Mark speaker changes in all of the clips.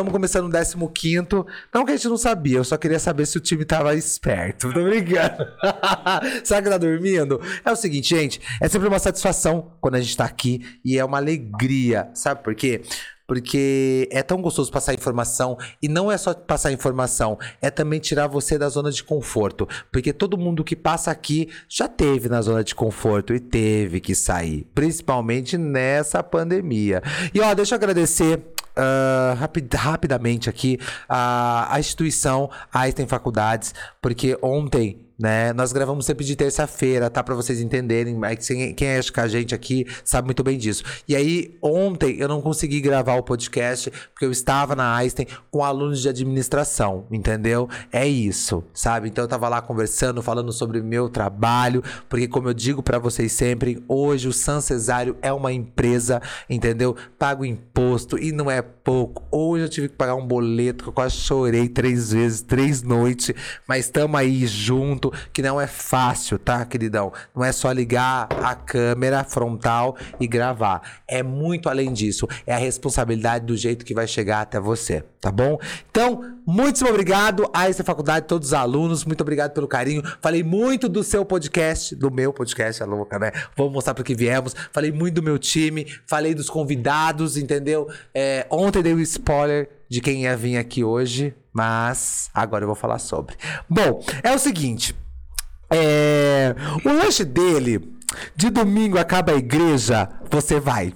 Speaker 1: Estamos começando o 15. Não que a gente não sabia, eu só queria saber se o time tava esperto. Tô brincando. Será que tá dormindo? É o seguinte, gente, é sempre uma satisfação quando a gente tá aqui e é uma alegria. Sabe por quê? Porque é tão gostoso passar informação e não é só passar informação, é também tirar você da zona de conforto. Porque todo mundo que passa aqui já teve na zona de conforto e teve que sair, principalmente nessa pandemia. E ó, deixa eu agradecer Uh, rapid, rapidamente aqui a, a instituição Einstein Faculdades, porque ontem né? Nós gravamos sempre de terça-feira, tá? Para vocês entenderem. Quem é com a gente aqui sabe muito bem disso. E aí, ontem eu não consegui gravar o podcast porque eu estava na Einstein com alunos de administração, entendeu? É isso, sabe? Então eu tava lá conversando, falando sobre meu trabalho, porque como eu digo para vocês sempre, hoje o San Cesário é uma empresa, entendeu? Pago imposto e não é pouco. Hoje eu tive que pagar um boleto que eu quase chorei três vezes, três noites, mas estamos aí junto que não é fácil, tá, queridão? Não é só ligar a câmera frontal e gravar. É muito além disso. É a responsabilidade do jeito que vai chegar até você, tá bom? Então, muito obrigado a essa faculdade, todos os alunos. Muito obrigado pelo carinho. Falei muito do seu podcast, do meu podcast, é louca, né? Vamos mostrar para que viemos. Falei muito do meu time, falei dos convidados, entendeu? É, ontem dei o um spoiler de quem ia vir aqui hoje, mas agora eu vou falar sobre. Bom, é o seguinte. É, o lanche dele, de domingo acaba a igreja, você vai.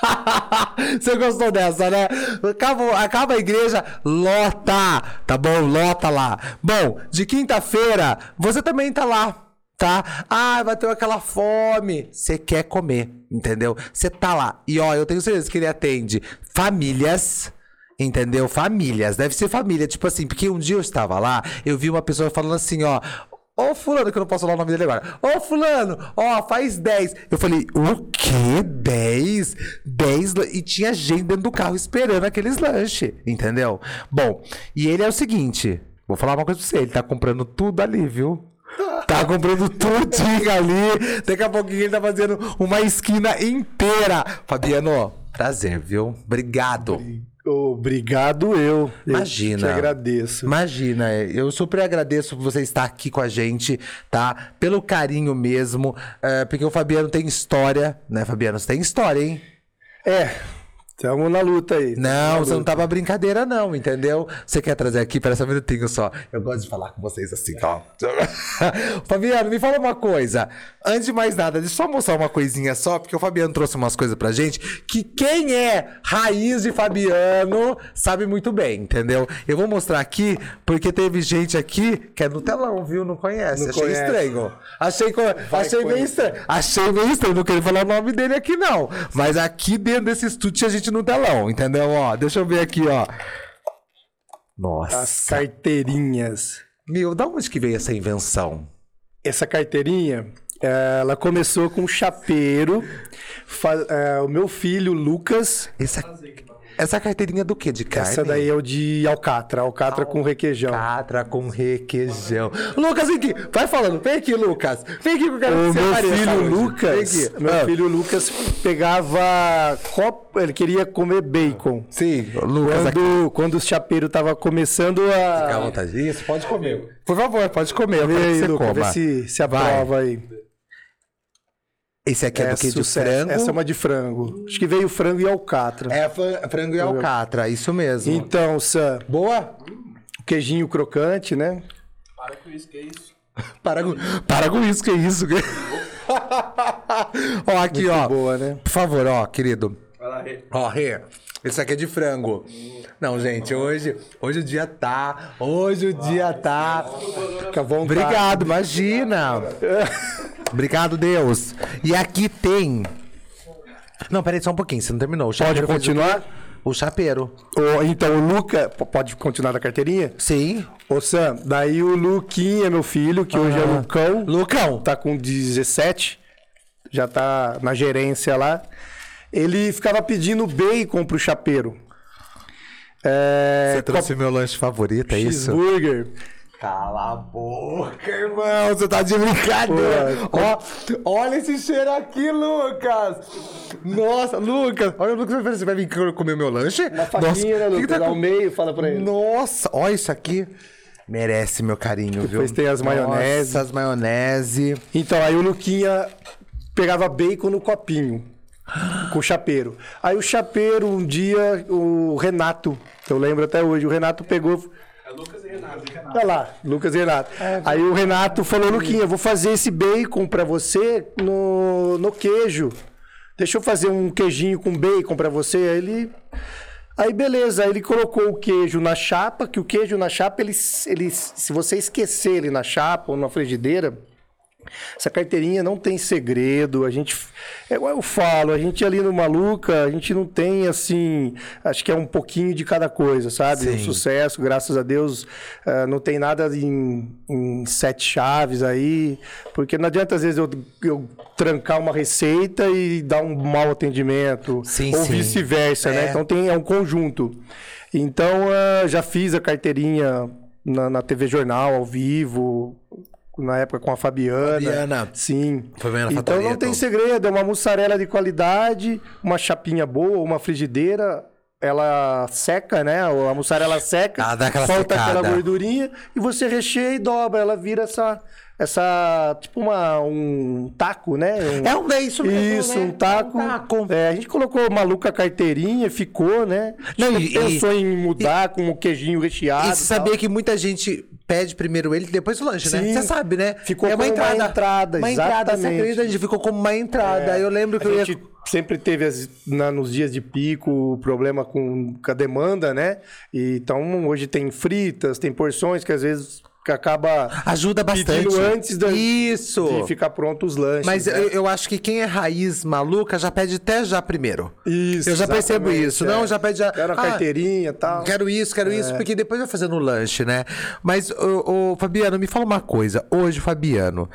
Speaker 1: Você gostou dessa, né? Acaba, acaba a igreja, lota, tá bom? Lota lá. Bom, de quinta-feira, você também tá lá, tá? Ah, vai ter aquela fome. Você quer comer, entendeu? Você tá lá. E ó, eu tenho certeza que ele atende famílias Entendeu? Famílias, deve ser família. Tipo assim, porque um dia eu estava lá, eu vi uma pessoa falando assim, ó. Ô fulano, que eu não posso falar o nome dele agora. Ô fulano, ó, faz 10. Eu falei, o quê? 10? 10? E tinha gente dentro do carro esperando aqueles lanches, entendeu? Bom, e ele é o seguinte, vou falar uma coisa pra você, ele tá comprando tudo ali, viu? Tá comprando tudinho ali. Daqui a pouquinho ele tá fazendo uma esquina inteira. Fabiano, prazer, viu? Obrigado.
Speaker 2: Obrigado eu.
Speaker 1: Imagina.
Speaker 2: Eu te agradeço.
Speaker 1: Imagina, eu super agradeço por você estar aqui com a gente, tá? Pelo carinho mesmo, é, porque o Fabiano tem história, né, Fabiano? Você tem história, hein?
Speaker 2: É, Estamos na luta aí.
Speaker 1: Não, você luta. não tava brincadeira, não, entendeu? Você quer trazer aqui, para um minutinho só. Eu gosto de falar com vocês assim, ó. Fabiano, me fala uma coisa. Antes de mais nada, deixa eu só mostrar uma coisinha só, porque o Fabiano trouxe umas coisas pra gente que quem é raiz de Fabiano sabe muito bem, entendeu? Eu vou mostrar aqui, porque teve gente aqui que é no telão, viu? Não conhece. Não Achei conhece. estranho. Achei, achei bem estranho. Achei bem estranho. Não queria falar o nome dele aqui, não. Mas aqui dentro desse estúdio a gente no telão, entendeu? Ó, deixa eu ver aqui, ó.
Speaker 2: Nossa. As carteirinhas.
Speaker 1: Meu, da onde que veio essa invenção?
Speaker 2: Essa carteirinha, ela começou com um chapeiro. É, o meu filho, Lucas.
Speaker 1: Essa... Essa carteirinha do que? De carne?
Speaker 2: Essa daí é o de alcatra. Alcatra com requeijão.
Speaker 1: Alcatra com requeijão. Lucas, vem aqui. Vai falando. Vem aqui, Lucas. Vem aqui que eu quero
Speaker 2: o meu filho Lucas. Meu ah. filho Lucas pegava copo. Ele queria comer bacon.
Speaker 1: Sim,
Speaker 2: Lucas. Quando, quando o chapeiro tava começando a.
Speaker 1: Fica à vontade. Isso, pode comer. Por favor, pode comer.
Speaker 2: Vê aí, Lucas. Vê se, se aprova aí.
Speaker 1: Esse aqui é, é do que? De frango?
Speaker 2: Essa é uma de frango. Acho que veio frango e alcatra.
Speaker 1: É, frango e alcatra, isso mesmo.
Speaker 2: Então, Sam. Boa? Queijinho crocante, né?
Speaker 3: Para com isso, que é isso?
Speaker 1: para, com, para com isso, que é isso. ó, aqui, Muito ó.
Speaker 2: boa, né?
Speaker 1: Por favor, ó, querido. Vai lá, Rê. Ó, Rê. Esse aqui é de frango. Não, gente, hoje, hoje o dia tá. Hoje o dia tá. Fica bom. Obrigado, imagina. Obrigado, Deus. E aqui tem. Não, peraí só um pouquinho, você não terminou.
Speaker 2: Pode continuar?
Speaker 1: O chapeiro.
Speaker 2: O, então, o Luca. Pode continuar na carteirinha?
Speaker 1: Sim.
Speaker 2: Ô, Sam, daí o Luquinha, meu filho, que hoje é Lucão.
Speaker 1: Lucão.
Speaker 2: Tá com 17. Já tá na gerência lá. Ele ficava pedindo bacon pro chapeiro.
Speaker 1: É, Você trouxe meu lanche favorito, é isso?
Speaker 2: Cheeseburger.
Speaker 1: Cala a boca, irmão. Você tá de brincadeira. Ó, olha esse cheiro aqui, Lucas. Nossa, Lucas. Olha, Lucas, você vai vir comer meu lanche?
Speaker 2: Uma faquinha, né,
Speaker 1: que que
Speaker 2: Lucas?
Speaker 1: tá
Speaker 2: Ao meio, fala pra ele.
Speaker 1: Nossa, olha isso aqui. Merece meu carinho, viu?
Speaker 2: Depois tem as maionese.
Speaker 1: Nossa, as maionese.
Speaker 2: Então, aí o Luquinha pegava bacon no copinho. Com o chapeiro. Aí o chapeiro, um dia, o Renato, eu lembro até hoje, o Renato pegou.
Speaker 3: É Lucas e Renato.
Speaker 2: Olha lá, Lucas e Renato. Aí o Renato falou, Luquinha, eu vou fazer esse bacon pra você no, no queijo. Deixa eu fazer um queijinho com bacon pra você. Aí ele. Aí beleza, aí ele colocou o queijo na chapa, que o queijo na chapa, ele, ele, se você esquecer ele na chapa ou na frigideira, essa carteirinha não tem segredo. A gente, é igual eu falo, a gente ali no Maluca, a gente não tem assim, acho que é um pouquinho de cada coisa, sabe?
Speaker 1: Sim.
Speaker 2: O sucesso, graças a Deus, eh, não tem nada em, em sete chaves aí, porque não adianta às vezes eu, eu trancar uma receita e dar um mau atendimento,
Speaker 1: Sim,
Speaker 2: ou vice-versa, né?
Speaker 1: É.
Speaker 2: Então tem é um conjunto. Então eh, já fiz a carteirinha na, na TV Jornal ao vivo. Na época com a Fabiana.
Speaker 1: Fabiana.
Speaker 2: Sim.
Speaker 1: Fabiana
Speaker 2: então não tem segredo, é uma mussarela de qualidade, uma chapinha boa, uma frigideira, ela seca, né? A mussarela seca,
Speaker 1: dá aquela
Speaker 2: solta
Speaker 1: secada.
Speaker 2: aquela gordurinha e você recheia e dobra, ela vira essa essa tipo uma um taco, né? Um-
Speaker 1: É um é isso mesmo,
Speaker 2: isso,
Speaker 1: né?
Speaker 2: um taco.
Speaker 1: Um taco.
Speaker 2: É, a gente colocou maluca carteirinha, ficou, né?
Speaker 1: Não,
Speaker 2: gente
Speaker 1: e-
Speaker 2: pensou em mudar com o queijinho recheado.
Speaker 1: E você
Speaker 2: e
Speaker 1: sabia que muita gente pede primeiro ele e depois o lanche, né?
Speaker 2: Sim.
Speaker 1: Você sabe, né?
Speaker 2: Ficou
Speaker 1: é uma
Speaker 2: como uma
Speaker 1: entrada.
Speaker 2: entrada,
Speaker 1: uma entrada, você.
Speaker 2: É.
Speaker 1: acredita? A gente ficou como uma entrada. Aí eu lembro que
Speaker 2: A
Speaker 1: eu ia...
Speaker 2: gente sempre teve as- na- nos dias de pico problema com, com a demanda, né? E, então hoje tem fritas, tem porções que às vezes que acaba
Speaker 1: Ajuda bastante.
Speaker 2: antes da-
Speaker 1: Isso.
Speaker 2: de ficar pronto os lanches.
Speaker 1: Mas
Speaker 2: né?
Speaker 1: eu, eu acho que quem é raiz maluca já pede até já primeiro.
Speaker 2: Isso,
Speaker 1: eu já percebo isso.
Speaker 2: é.
Speaker 1: Não, já pede já.
Speaker 2: Quero a
Speaker 1: Ah,
Speaker 2: carteirinha e tal.
Speaker 1: Quero isso, quero
Speaker 2: É.
Speaker 1: isso, porque depois vai fazendo o lanche, né? Mas, ô, Fabiano, me fala uma coisa. Hoje, Fabiano,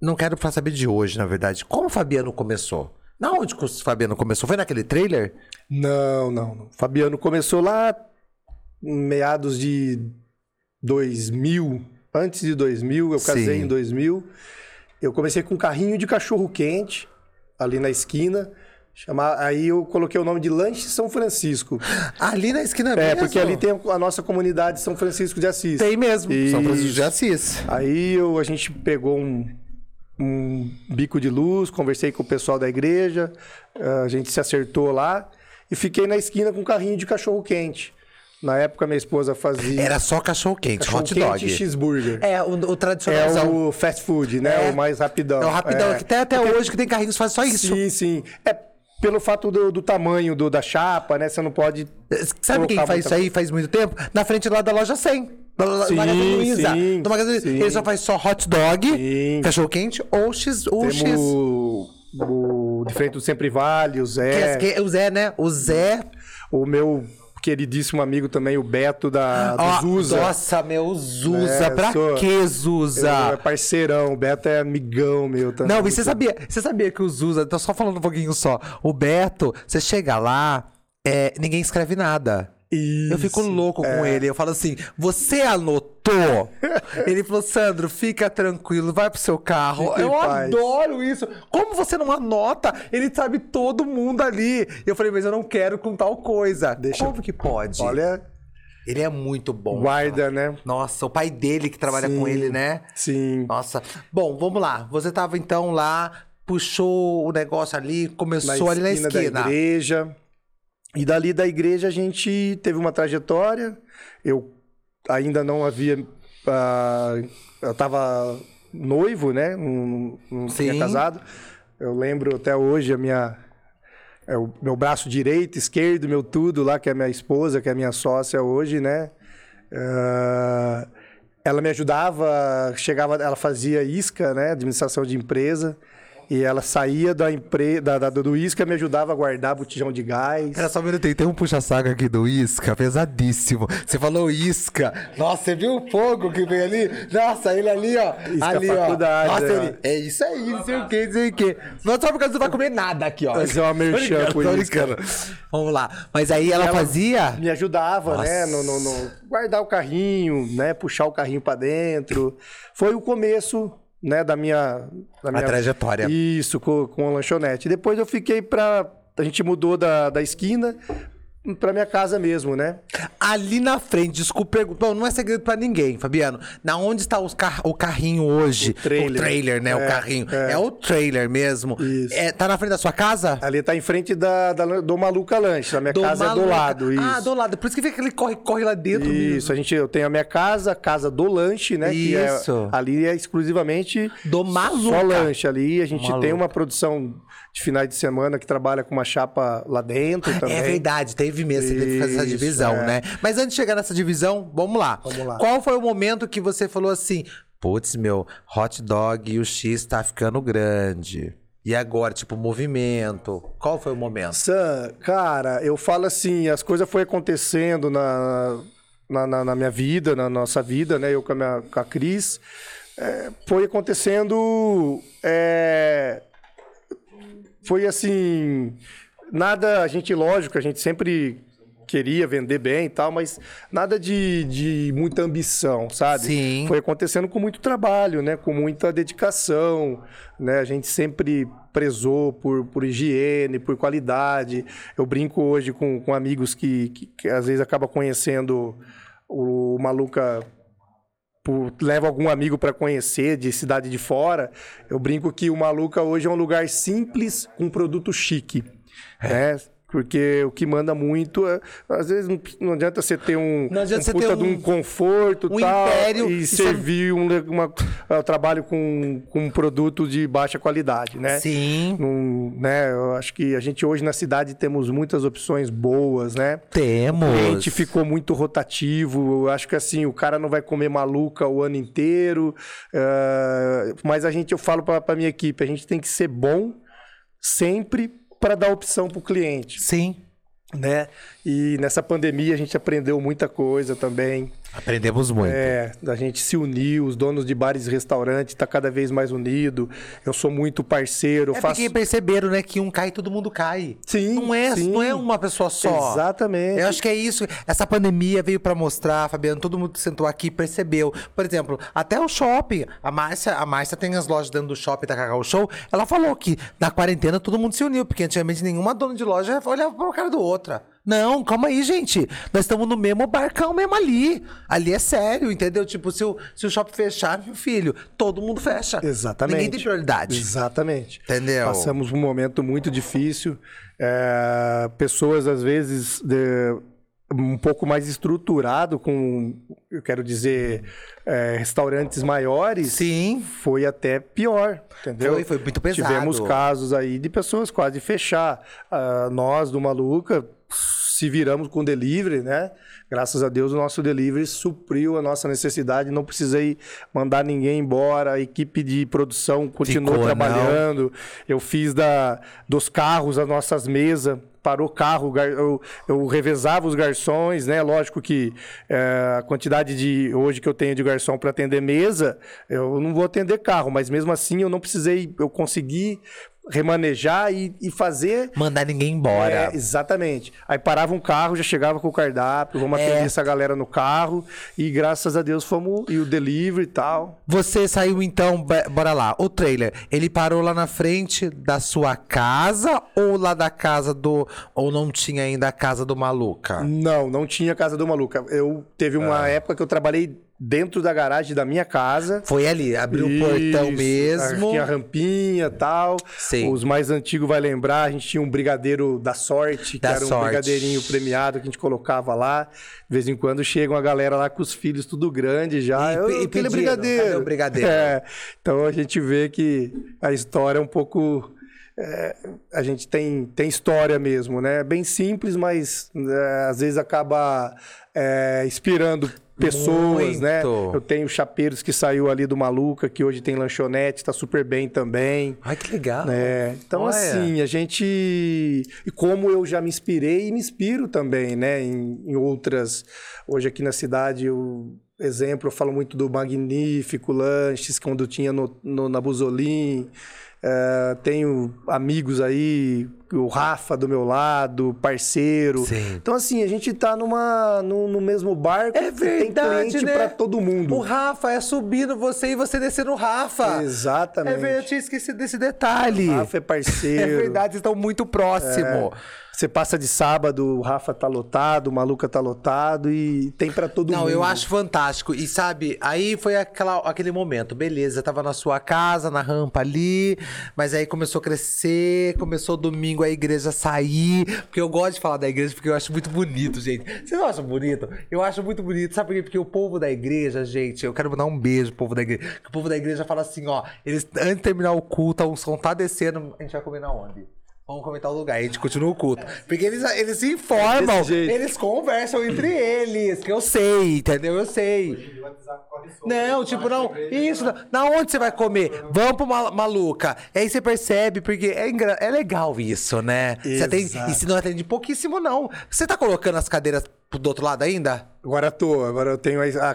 Speaker 1: não quero saber de hoje, na verdade. Como o Fabiano começou? Na onde que o Fabiano começou? Foi naquele trailer?
Speaker 2: Não, não, não. Fabiano começou lá meados de 2000, antes de 2000, eu casei
Speaker 1: Sim.
Speaker 2: em 2000. Eu comecei com um carrinho de cachorro quente ali na esquina. Chamar, aí eu coloquei o nome de Lanche São Francisco.
Speaker 1: Ali na esquina
Speaker 2: É,
Speaker 1: mesmo?
Speaker 2: porque ali tem a nossa comunidade São Francisco de Assis.
Speaker 1: Tem mesmo. São
Speaker 2: Isso.
Speaker 1: Francisco de Assis.
Speaker 2: Aí eu- a gente pegou um, um bico de luz, conversei com o pessoal da igreja, a gente se acertou lá e fiquei na esquina com um carrinho de cachorro quente. Na época minha esposa fazia
Speaker 1: Era só cachorro quente,
Speaker 2: cachorro
Speaker 1: hot
Speaker 2: quente
Speaker 1: dog.
Speaker 2: e cheeseburger.
Speaker 1: É, o, o
Speaker 2: É,
Speaker 1: tradicionalzão.
Speaker 2: o fast food, né?
Speaker 1: É.
Speaker 2: O mais rapidão.
Speaker 1: É o rapidão. que Até, até hoje que tem carrinhos que fazem só isso.
Speaker 2: Sim, sim. É pelo fato do, do tamanho do, da chapa, né? Você não pode.
Speaker 1: Sabe quem faz isso aí faz muito tempo? Na frente lá da loja 100. Da lo-
Speaker 2: Sim,
Speaker 1: Magazine Luiza.
Speaker 2: sim,
Speaker 1: Do Magazine Luiza.
Speaker 2: sim.
Speaker 1: Ele só faz só hot dog,
Speaker 2: Sim.
Speaker 1: cachorro quente ou X. Ou
Speaker 2: Temos
Speaker 1: X.
Speaker 2: o, o de frente do Sempre Vale, o Zé.
Speaker 1: Que- que- o Zé, né? O Zé.
Speaker 2: O meu queridíssimo amigo também, o Beto da, do
Speaker 1: Ó,
Speaker 2: Zuza.
Speaker 1: Nossa, meu, Zuza.
Speaker 2: É,
Speaker 1: pra
Speaker 2: sou-
Speaker 1: que
Speaker 2: Ele é parceirão, o Beto é amigão meu também.
Speaker 1: Não, e você sabia, você sabia que o Zuza, tô só falando um pouquinho só. O Beto, você chega lá, é, ninguém escreve nada.
Speaker 2: Isso,
Speaker 1: Eu fico louco com
Speaker 2: é.
Speaker 1: ele. Eu falo assim: você anotou? ele falou: Sandro, fica tranquilo, vai pro seu carro.
Speaker 2: Fica
Speaker 1: eu adoro isso. Como você não anota? Ele sabe todo mundo ali. E eu falei: mas eu não quero com tal coisa.
Speaker 2: Deixa
Speaker 1: Como que pode?
Speaker 2: Olha,
Speaker 1: Ele é muito bom.
Speaker 2: guarda, né?
Speaker 1: Nossa, o pai dele que trabalha
Speaker 2: Sim.
Speaker 1: com ele, né?
Speaker 2: Sim.
Speaker 1: Nossa. Bom, vamos lá. Você tava então lá, puxou o negócio ali, começou ali na esquina.
Speaker 2: da igreja. E dali da igreja a gente teve uma trajetória. Eu ainda não havia. ah, eu tava noivo, né? Não, não tinha casado. Eu lembro até hoje a minha. é, o meu braço direito, esquerdo, meu tudo lá, que é a minha esposa, que é a minha sócia hoje, né? Ah, ela me ajudava, chegava, ela fazia isca, né? Administração de empresa. E ela saía da empresa, da, da- do Isca, me ajudava a guardar botijão de gás.
Speaker 1: Era só um minutinho, tem um puxa-saco aqui do Isca, pesadíssimo. Você falou Isca. Nossa, você viu o fogo que veio ali? Nossa, ele ali, ó.
Speaker 2: Isca
Speaker 1: ali, ó. Nossa,
Speaker 2: é.
Speaker 1: ele. É isso aí, não sei o que, não sei o que. Não é só porque você não vai comer nada aqui, ó.
Speaker 2: Fazer uma
Speaker 1: Tô
Speaker 2: merchan com Isca.
Speaker 1: Vamos lá. Mas aí ela,
Speaker 2: ela-
Speaker 1: fazia.
Speaker 2: Me ajudava, né?
Speaker 1: Nossa.
Speaker 2: No, no- no- guardar o carrinho, né? Puxar o carrinho pra dentro. Foi o começo, né? Da minha, da minha
Speaker 1: trajetória.
Speaker 2: Isso, com, com a lanchonete. Depois eu fiquei pra. A gente mudou da, da esquina pra minha casa mesmo, né?
Speaker 1: Ali na frente, desculpa, pergun- Bom, não é segredo pra ninguém, Fabiano. Na onde está os car- o carrinho hoje?
Speaker 2: O trailer.
Speaker 1: né? o
Speaker 2: É,
Speaker 1: carrinho. É.
Speaker 2: é.
Speaker 1: o trailer mesmo.
Speaker 2: Isso.
Speaker 1: É, tá na frente da sua casa?
Speaker 2: Ali tá em frente da, da- do Maluca Lanche. A minha casa é do
Speaker 1: Maluca.
Speaker 2: lado. Isso.
Speaker 1: Ah, do lado. Por isso que fica aquele corre-corre lá dentro.
Speaker 2: Isso, a gente, eu tenho a minha casa, a casa do lanche, né? Que é-
Speaker 1: Isso.
Speaker 2: ali é exclusivamente
Speaker 1: Do Maluca.
Speaker 2: só lanche. Ali a gente
Speaker 1: Maluca.
Speaker 2: tem uma produção de finais de semana que trabalha com uma chapa lá dentro também.
Speaker 1: É verdade, teve mesmo, você teve que fazer essa divisão,
Speaker 2: é.
Speaker 1: né? Mas antes de chegar nessa divisão, vamos lá.
Speaker 2: Vamos lá.
Speaker 1: Qual foi o momento que você falou assim: putz, meu, hot dog e o X tá ficando grande? E agora, tipo, movimento? Qual foi o momento?
Speaker 2: Sam, cara, eu falo assim, as coisas foram acontecendo na, na, na- na minha vida, na nossa vida, né? Eu com a, minha, com a Cris. É, foi acontecendo. é, foi assim. Nada, a gente, lógico, a gente sempre queria vender bem e tal, mas nada de, de muita ambição, sabe?
Speaker 1: Sim.
Speaker 2: Foi acontecendo com muito trabalho, né? Com muita dedicação, né? A gente sempre prezou por, por higiene, por qualidade. Eu brinco hoje com, com amigos que, que, que às vezes acabam conhecendo o Maluca por- leva algum amigo para conhecer de cidade de fora. Eu brinco que o Maluca hoje é um lugar simples com produto chique,
Speaker 1: É.
Speaker 2: né? Porque o que manda muito, é, às vezes não, não adianta você ter um,
Speaker 1: Não adianta
Speaker 2: um
Speaker 1: você
Speaker 2: puta
Speaker 1: ter
Speaker 2: de
Speaker 1: um-
Speaker 2: um conforto
Speaker 1: um
Speaker 2: tal,
Speaker 1: império
Speaker 2: e servir um, uma, uh, trabalho com, com um produto de baixa qualidade, né?
Speaker 1: Sim,
Speaker 2: Num- né? Eu acho que a gente hoje na cidade temos muitas opções boas, né?
Speaker 1: temos.
Speaker 2: O cliente ficou muito rotativo. Eu acho que assim, o cara não vai comer maluca o ano inteiro. eh, mas a gente, eu falo para a minha equipe, a gente tem que ser bom sempre para dar opção para o cliente,
Speaker 1: Sim.
Speaker 2: né? E nessa pandemia a gente aprendeu muita coisa também.
Speaker 1: Aprendemos muito.
Speaker 2: É, a gente se uniu, os donos de bares e restaurantes tá cada vez mais unido. Eu sou muito parceiro,
Speaker 1: É
Speaker 2: faço
Speaker 1: porque perceberam, né, que um cai, todo mundo cai.
Speaker 2: Sim,
Speaker 1: Não é,
Speaker 2: sim.
Speaker 1: não é uma pessoa só.
Speaker 2: Exatamente.
Speaker 1: Eu acho que é isso. Essa pandemia veio pra mostrar, Fabiano, todo mundo que sentou aqui percebeu. Por exemplo, até o shopping. A Márcia, a Márcia tem as lojas dentro do shopping da Cacau Show. Ela falou que na quarentena todo mundo se uniu, porque antigamente nenhuma dona de loja olhava pra cara do outra. Não, calma aí, gente. Nós estamos no mesmo barcão mesmo ali. Ali é sério, entendeu? Tipo, se o, se o shopping fechar, meu filho, todo mundo fecha.
Speaker 2: Exatamente.
Speaker 1: Ninguém tem prioridade.
Speaker 2: Exatamente.
Speaker 1: Entendeu?
Speaker 2: Passamos um momento muito difícil. É, pessoas, às vezes, de- um pouco mais estruturado, com, eu quero dizer, é, restaurantes maiores,
Speaker 1: Sim.
Speaker 2: foi até pior, entendeu?
Speaker 1: Foi, foi muito pesado.
Speaker 2: Tivemos casos aí de pessoas quase fechar. Ah, nós, do Maluca, se viramos com delivery, né? Graças a Deus, o nosso delivery supriu a nossa necessidade. Não precisei mandar ninguém embora. A equipe de produção continuou
Speaker 1: Ficou,
Speaker 2: trabalhando. Eu fiz da, dos carros as nossas mesas. Parou carro, gar- eu, eu revezava os garçons, né? Lógico que eh, a quantidade de hoje que eu tenho de garçom para atender mesa, eu não vou atender carro, mas mesmo assim eu não precisei, eu consegui remanejar e, e fazer
Speaker 1: Mandar ninguém embora.
Speaker 2: é, exatamente. Aí parava um carro, já chegava com o cardápio, vamos
Speaker 1: É.
Speaker 2: atender essa galera no carro. E graças a Deus fomos. E o delivery e tal.
Speaker 1: Você saiu então, bora lá, o trailer, ele parou lá na frente da sua casa ou lá da casa do. Ou não tinha ainda a casa do Maluca?
Speaker 2: Não, não tinha casa do maluca. Eu teve uma
Speaker 1: Ah.
Speaker 2: época que eu trabalhei dentro da garagem da minha casa.
Speaker 1: Foi ali, abriu o portão mesmo.
Speaker 2: Tinha rampinha e tal.
Speaker 1: Sim.
Speaker 2: Os mais antigos vai lembrar, a gente tinha um brigadeiro da sorte,
Speaker 1: Da
Speaker 2: que era um
Speaker 1: Sorte.
Speaker 2: brigadeirinho premiado que a gente colocava lá. De vez em quando chega uma galera lá com os filhos tudo grande já.
Speaker 1: E-
Speaker 2: Eu,
Speaker 1: e
Speaker 2: brigadeiro.
Speaker 1: brigadeiro?
Speaker 2: É. Então a gente vê que a história é um pouco. é, a gente tem, tem história mesmo, né? Bem simples, mas é, às vezes acaba é, inspirando pessoas, né?
Speaker 1: Muito.
Speaker 2: Eu tenho chapeiros que saiu ali do Maluca, que hoje tem lanchonete, tá super bem também.
Speaker 1: Ai, que legal.
Speaker 2: É, então
Speaker 1: Olha.
Speaker 2: assim, a gente. E como eu já me inspirei e me inspiro também, né? Em, em outras. Hoje aqui na cidade, eu, exemplo, eu falo muito do Magnífico Lanches, quando tinha no, no- na Busolim. É, tenho amigos aí, o Rafa do meu lado, parceiro.
Speaker 1: Sim.
Speaker 2: Então, assim, a gente tá numa, no, no mesmo barco.
Speaker 1: É
Speaker 2: e tem
Speaker 1: verdade,
Speaker 2: cliente
Speaker 1: né?
Speaker 2: pra todo mundo.
Speaker 1: O Rafa é subindo você e você descendo o Rafa.
Speaker 2: Exatamente.
Speaker 1: É verdade, eu tinha esquecido desse detalhe.
Speaker 2: Rafa é parceiro.
Speaker 1: É verdade, estão muito próximo.
Speaker 2: Você passa de sábado, o Rafa tá lotado, o Maluca tá lotado e tem pra todo
Speaker 1: Não,
Speaker 2: mundo.
Speaker 1: eu acho fantástico. E sabe, aí foi aquela, aquele momento, beleza, tava na sua casa, na rampa ali, mas aí começou a crescer, começou domingo a igreja sair, porque eu gosto de falar da igreja porque eu acho muito bonito, gente. Vocês não acham bonito? Eu acho muito bonito, sabe por quê? Porque o povo da igreja, gente, eu quero mandar um beijo pro povo da igreja, o povo da igreja fala assim, ó, eles, antes de terminar o culto, o som tá descendo, a gente vai comer na onde? Vamos comentar o lugar, a gente continua o culto. Porque eles, eles se informam, eles conversam entre eles, que eu sei, entendeu? Eu sei. Não, tipo, não. Isso, não. Na onde você vai comer? Vamos pro Mal- Maluca. E aí você percebe, porque é, é legal isso, né? Você atende, e se não atende pouquíssimo, não. Você tá colocando as cadeiras do outro lado ainda?
Speaker 2: Agora tô, agora eu tenho a,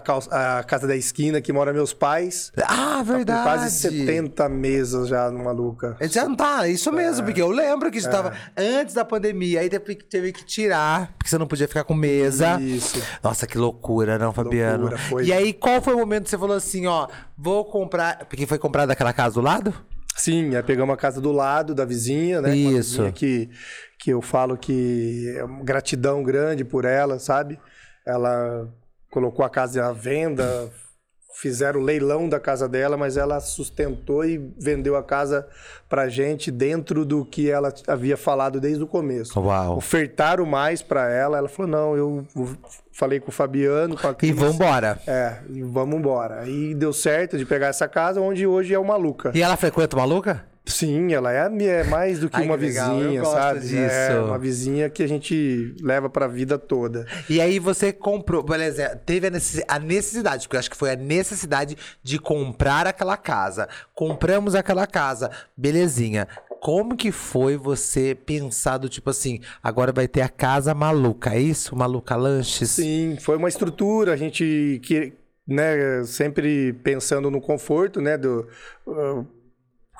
Speaker 2: a casa da esquina que mora meus pais.
Speaker 1: Ah,
Speaker 2: Com
Speaker 1: verdade.
Speaker 2: quase 70 mesas já no Maluca.
Speaker 1: Ele Já não tá, isso mesmo, porque eu lembro que estava antes da pandemia, aí teve, teve que tirar, porque você não podia ficar com mesa.
Speaker 2: Isso.
Speaker 1: Nossa, que loucura, não, Fabiano?
Speaker 2: Loucura, foi.
Speaker 1: E aí, qual foi o momento que você falou assim, ó, vou comprar. Porque foi comprada aquela casa do lado?
Speaker 2: Sim, aí pegamos a casa do lado da vizinha, né? Uma
Speaker 1: Isso.
Speaker 2: vizinha que, que eu falo que é uma gratidão grande por ela, sabe? Ela colocou a casa à venda, fizeram o leilão da casa dela, mas ela sustentou e vendeu a casa pra gente dentro do que ela havia falado desde o começo.
Speaker 1: Uau.
Speaker 2: Ofertaram mais pra ela, ela falou: não, eu falei com o Fabiano, com a
Speaker 1: E
Speaker 2: Cris.
Speaker 1: vambora.
Speaker 2: É, e vamos embora. Aí deu certo de pegar essa casa, onde hoje é o Maluca.
Speaker 1: E ela frequenta o maluca?
Speaker 2: Sim, ela é, a é mais do que
Speaker 1: Ai,
Speaker 2: uma
Speaker 1: que
Speaker 2: vizinha, sabe?
Speaker 1: disso.
Speaker 2: É uma vizinha que a gente leva pra vida toda.
Speaker 1: E aí você comprou, beleza, teve a necessi- a necessidade, porque eu acho que foi a necessidade de comprar aquela casa. Compramos aquela casa, belezinha. Como que foi você pensado, tipo assim, agora vai ter a casa maluca, é isso? Maluca Lanches?
Speaker 2: Sim, foi uma estrutura, a gente que, né, sempre pensando no conforto, né, do ah,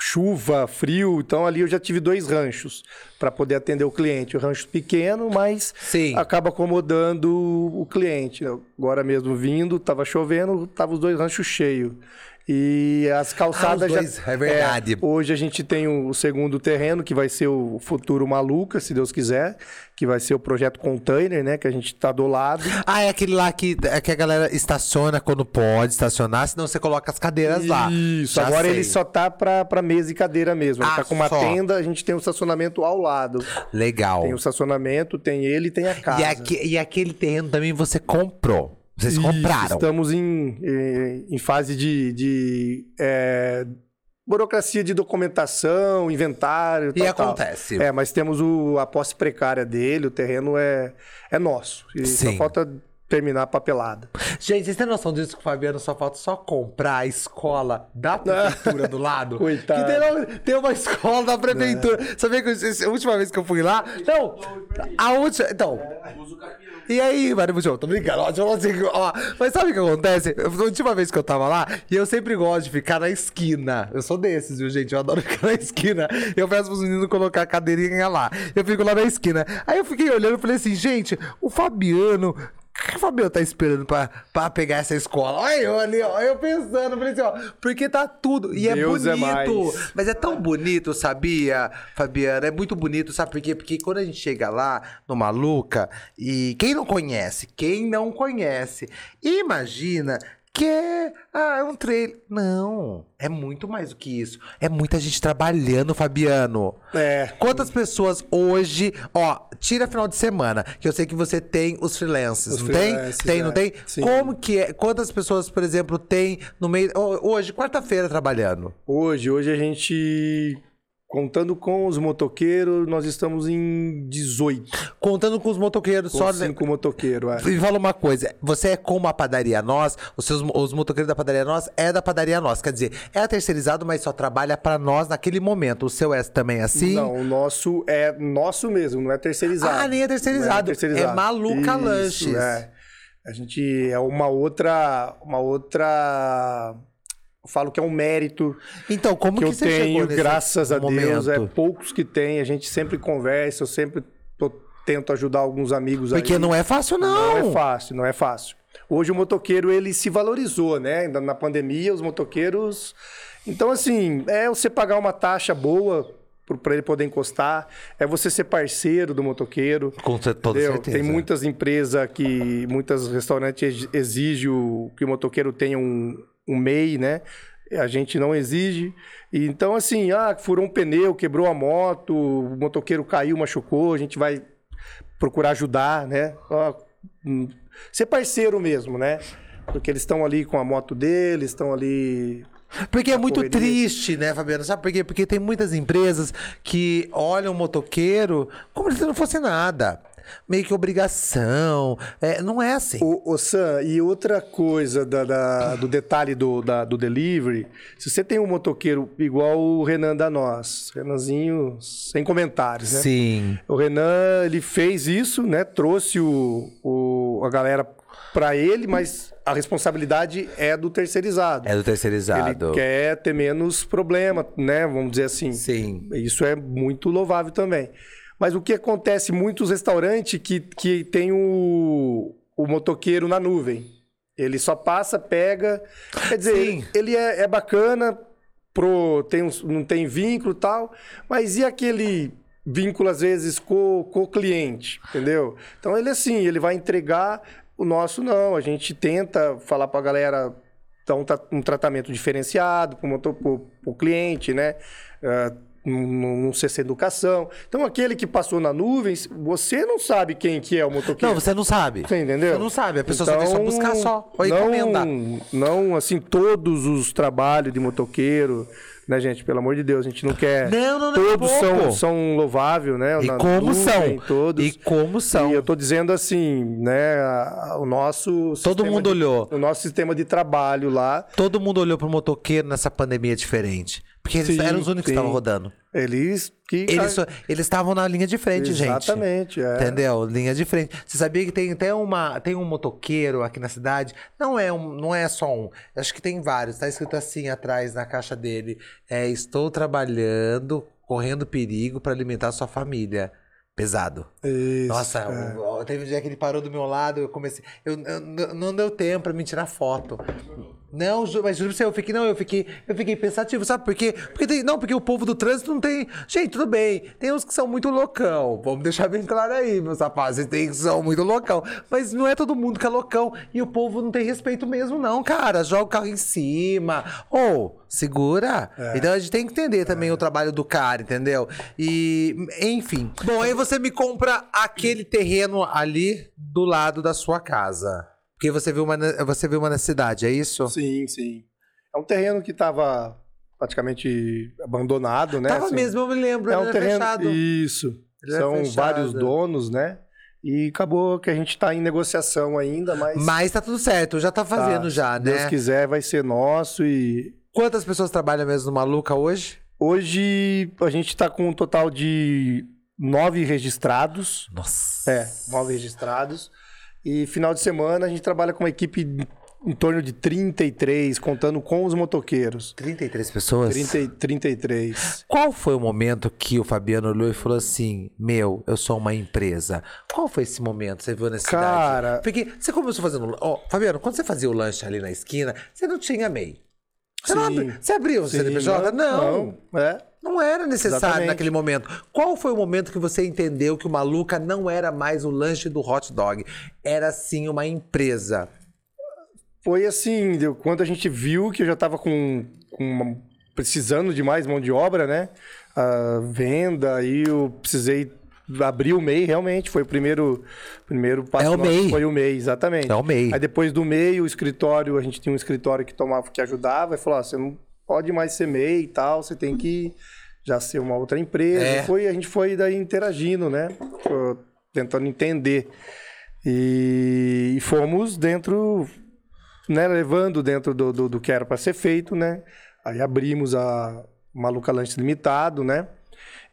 Speaker 2: chuva, frio, então ali eu já tive dois ranchos para poder atender o cliente, o rancho pequeno, mas
Speaker 1: Sim.
Speaker 2: acaba acomodando o cliente. Agora mesmo vindo, tava chovendo, tava os dois ranchos cheios. E as calçadas
Speaker 1: Ah, dois,
Speaker 2: já.
Speaker 1: é verdade.
Speaker 2: hoje a gente tem o segundo terreno, que vai ser o futuro Maluca, se Deus quiser, que vai ser o projeto container, né? Que a gente tá do lado.
Speaker 1: Ah, é aquele lá que, é que a galera estaciona quando pode estacionar, senão você coloca as cadeiras lá.
Speaker 2: Isso, agora
Speaker 1: sei.
Speaker 2: ele só tá pra, pra mesa e cadeira mesmo. Ele
Speaker 1: Ah,
Speaker 2: tá com uma
Speaker 1: só.
Speaker 2: tenda, a gente tem um estacionamento ao lado.
Speaker 1: Legal.
Speaker 2: Tem o estacionamento, tem ele e tem a casa.
Speaker 1: E, aque- e aquele terreno também você comprou. Vocês compraram.
Speaker 2: Estamos em, em, em fase de, de, é, burocracia de documentação, inventário.
Speaker 1: E
Speaker 2: tal, tal.
Speaker 1: acontece.
Speaker 2: É, mas temos o, a posse precária dele, o terreno é, é nosso. E
Speaker 1: Sim.
Speaker 2: só falta terminar a papelada.
Speaker 1: Gente, vocês têm noção disso que o Fabiano só falta só comprar a escola da prefeitura do lado?
Speaker 2: Coitado.
Speaker 1: Que tem, tem uma escola da prefeitura. Sabia que a última vez que eu fui lá? Não, a última. Então. E aí, Mário Buchão, tô brincando, ó, assim, ó, mas sabe o que acontece? A última vez que eu tava lá, e eu sempre gosto de ficar na esquina. Eu sou desses, viu, gente? Eu adoro ficar na esquina. Eu peço pros meninos colocar a cadeirinha lá. Eu fico lá na esquina. Aí eu fiquei olhando e falei assim, gente, o Fabiano. O que o Fabiano tá esperando pra, pra pegar essa escola? Olha eu ali, ó. Eu pensando, falei assim, ó, porque tá tudo. E é
Speaker 2: Deus é
Speaker 1: bonito.
Speaker 2: mais.
Speaker 1: Mas é tão bonito, sabia, Fabiana? É muito bonito, sabe por quê? Porque quando a gente chega lá no Maluca, e quem não conhece, quem não conhece, imagina que é, ah, é um trailer. Não, é muito mais do que isso. É muita gente trabalhando, Fabiano.
Speaker 2: É.
Speaker 1: Quantas pessoas hoje, ó, tira final de semana, que eu sei que você tem os freelances,
Speaker 2: Os
Speaker 1: não
Speaker 2: freelances,
Speaker 1: tem? Tem, não
Speaker 2: é.
Speaker 1: tem?
Speaker 2: Sim.
Speaker 1: Como que é? Quantas pessoas, por exemplo, tem no meio, hoje, quarta-feira trabalhando?
Speaker 2: Hoje, hoje a gente Contando com os motoqueiros, nós estamos em 18.
Speaker 1: Contando com os motoqueiros
Speaker 2: Com
Speaker 1: só.
Speaker 2: cinco motoqueiros, é.
Speaker 1: E fala uma coisa, você é como a padaria Nós, os seus os motoqueiros da padaria Nós é da padaria Nós, quer dizer, é terceirizado, mas só trabalha pra nós naquele momento. O seu é também assim?
Speaker 2: Não, o nosso é nosso mesmo, não é terceirizado.
Speaker 1: Ah, nem é terceirizado. É Maluca Lanches.
Speaker 2: É. A gente é uma outra, uma outra, eu falo que é um mérito
Speaker 1: Então, como
Speaker 2: que
Speaker 1: que,
Speaker 2: eu
Speaker 1: você
Speaker 2: tenho, graças a Deus, é poucos que tem, a gente sempre conversa, eu sempre tô- tento ajudar alguns amigos
Speaker 1: Porque
Speaker 2: aí.
Speaker 1: não é fácil não.
Speaker 2: Não é fácil, não é fácil. Hoje o motoqueiro ele se valorizou, né? Ainda na pandemia, os motoqueiros. Então, assim, é você pagar uma taxa boa para ele poder encostar, é você ser parceiro do motoqueiro.
Speaker 1: Com toda certeza.
Speaker 2: Tem muitas empresas que, muitos restaurantes ex- exigem que o motoqueiro tenha um, um MEI, né? A gente não exige. Então, assim, ah, furou um pneu, quebrou a moto, o motoqueiro caiu, machucou, a gente vai procurar ajudar, né? Hum, ser parceiro mesmo, né? Porque eles estão ali com a moto deles, estão ali.
Speaker 1: Porque é muito
Speaker 2: correria.
Speaker 1: triste, né, Fabiano? Sabe por quê? Porque tem muitas empresas que olham o motoqueiro como se não fosse nada. Meio que obrigação. É, não é assim.
Speaker 2: O, o Sam, e outra coisa da, da- do detalhe do, da- do delivery, se você tem um motoqueiro igual o Renan da Nós, Renanzinho, sem comentários, né?
Speaker 1: Sim.
Speaker 2: O Renan, ele fez isso, né? Trouxe o, o- a galera para ele, mas a responsabilidade é do terceirizado.
Speaker 1: É do terceirizado.
Speaker 2: Ele quer ter menos problema, né? Vamos dizer assim.
Speaker 1: Sim.
Speaker 2: Isso é muito louvável também. Mas o que acontece em muitos restaurantes que, que tem o, o motoqueiro na nuvem. Ele só passa, pega. Quer dizer, ele, ele é, é bacana, pro, tem não tem vínculo e tal, mas e aquele vínculo, às vezes, com, o cliente, entendeu? Então, ele assim, ele vai entregar, o nosso não. A gente tenta falar pra galera dar um, um tratamento diferenciado para o cliente, né? Ah, ser sem educação. Então, aquele que passou na nuvem, você não sabe quem que é o motoqueiro.
Speaker 1: Não, você não sabe.
Speaker 2: Você entendeu?
Speaker 1: Você não sabe. A pessoa só vem só
Speaker 2: Então,
Speaker 1: buscar só. Ou
Speaker 2: não,
Speaker 1: encomendar.
Speaker 2: Não, assim, todos os trabalhos de motoqueiro, né, gente? Pelo amor de Deus, a gente não quer...
Speaker 1: Não, não, não,
Speaker 2: Todos
Speaker 1: é
Speaker 2: são, são louváveis, né?
Speaker 1: E
Speaker 2: Na
Speaker 1: como
Speaker 2: nuvem,
Speaker 1: são?
Speaker 2: Todos.
Speaker 1: E como são?
Speaker 2: E eu tô dizendo assim, né? O nosso...
Speaker 1: Todo mundo
Speaker 2: de-
Speaker 1: olhou.
Speaker 2: O nosso sistema de trabalho lá,
Speaker 1: Todo mundo olhou pro motoqueiro nessa pandemia diferente. Porque eles
Speaker 2: Sim,
Speaker 1: eram os únicos que
Speaker 2: sim.
Speaker 1: estavam rodando.
Speaker 2: eles que...
Speaker 1: Eles estavam na linha de frente, gente.
Speaker 2: Exatamente, é.
Speaker 1: Entendeu? Linha de frente. Você sabia que tem até uma. Tem um motoqueiro aqui na cidade. Não é, um, não é só um. Acho que tem vários. Tá escrito assim atrás na caixa dele. É, estou trabalhando, correndo perigo para alimentar sua família. Pesado.
Speaker 2: Isso,
Speaker 1: Nossa,
Speaker 2: é.
Speaker 1: o- teve um dia que ele parou do meu lado, eu comecei. Eu, eu- não deu tempo pra me tirar foto. Não, mas juro pra você, eu fiquei, não, eu fiquei, eu fiquei pensativo, sabe por quê? Porque tem, não, porque o povo do trânsito não tem. Gente, tudo bem, tem uns que são muito loucão. Vamos deixar bem claro aí, meus rapazes, tem que são muito loucão. Mas não é todo mundo que é loucão. E o povo não tem respeito mesmo, não, cara. Joga o carro em cima. Ou, segura. Então a gente tem que entender também o trabalho do cara, entendeu? E, enfim. Bom, aí você me compra aquele terreno ali do lado da sua casa. Porque você viu uma, você viu uma necessidade, é isso?
Speaker 2: Sim, sim. É um terreno que estava praticamente abandonado, né?
Speaker 1: Tava
Speaker 2: assim.
Speaker 1: mesmo, eu me lembro,
Speaker 2: É um
Speaker 1: era
Speaker 2: terreno.
Speaker 1: fechado.
Speaker 2: Isso.
Speaker 1: Ele
Speaker 2: São vários donos, né? E acabou que a gente está em negociação ainda, mas.
Speaker 1: Mas tá tudo certo, já tá fazendo
Speaker 2: tá,
Speaker 1: já,
Speaker 2: se Deus
Speaker 1: né?
Speaker 2: quiser, vai ser nosso. E
Speaker 1: Quantas pessoas trabalham mesmo no Maluca hoje?
Speaker 2: hoje a gente está com um total de nove registrados.
Speaker 1: Nossa.
Speaker 2: É, nove registrados. E final de semana a gente trabalha com uma equipe em torno de 33, contando com os motoqueiros.
Speaker 1: 33 pessoas?
Speaker 2: 30, e 33.
Speaker 1: Qual foi o momento que o Fabiano olhou e falou assim: Meu, eu sou uma empresa? Qual foi esse momento? Você viu a necessidade?
Speaker 2: Cara-
Speaker 1: Porque você começou fazendo. Ó, Fabiano, quando você fazia o lanche ali na esquina, você não tinha MEI. Você, não
Speaker 2: Sim.
Speaker 1: abri... você abriu o CNPJ? Não.
Speaker 2: não. É.
Speaker 1: Não era necessário
Speaker 2: Exatamente.
Speaker 1: naquele momento. Qual foi o momento que você entendeu que o Maluca não era mais o lanche do hot dog? Era sim uma empresa.
Speaker 2: Foi assim, quando a gente viu que eu já estava com, com uma- precisando de mais mão de obra, né? A venda, aí eu precisei abrir o MEI, realmente. Foi o primeiro, primeiro passo.
Speaker 1: É o MEI.
Speaker 2: Foi o MEI, exatamente.
Speaker 1: É o MEI.
Speaker 2: Aí depois do MEI, o escritório, a gente tinha um escritório que tomava, que ajudava, e falou: ó, você não pode mais ser MEI e tal, você tem que já ser uma outra empresa.
Speaker 1: É.
Speaker 2: Foi, a gente foi daí interagindo, né? Pô, Tentando entender. E, e fomos dentro, né? Levando dentro do, do, do que era para ser feito, né? Aí abrimos a Maluca Lanche Limitado, né?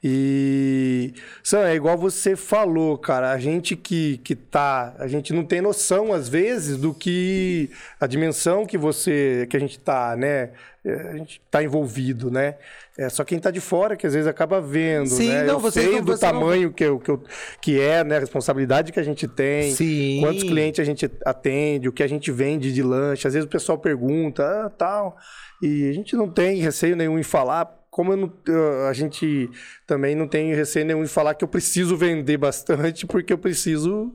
Speaker 2: E Sam, é igual você falou, cara, a gente que, que tá, a gente não tem noção às vezes do que a dimensão que você que a gente tá, né? É, A gente tá envolvido, né? É só quem tá de fora que às vezes acaba vendo,
Speaker 1: Sim,
Speaker 2: né?
Speaker 1: não,
Speaker 2: eu
Speaker 1: você
Speaker 2: sei
Speaker 1: não-
Speaker 2: do
Speaker 1: você não-
Speaker 2: tamanho que, eu, que, eu, que é, né? A responsabilidade que a gente tem.
Speaker 1: Sim.
Speaker 2: Quantos clientes a gente atende, o que a gente vende de lanche. Às vezes o pessoal pergunta, ah, tal. E a gente não tem receio nenhum em falar. Como não- eu- a gente também não tem receio nenhum em falar que eu preciso vender bastante, porque eu preciso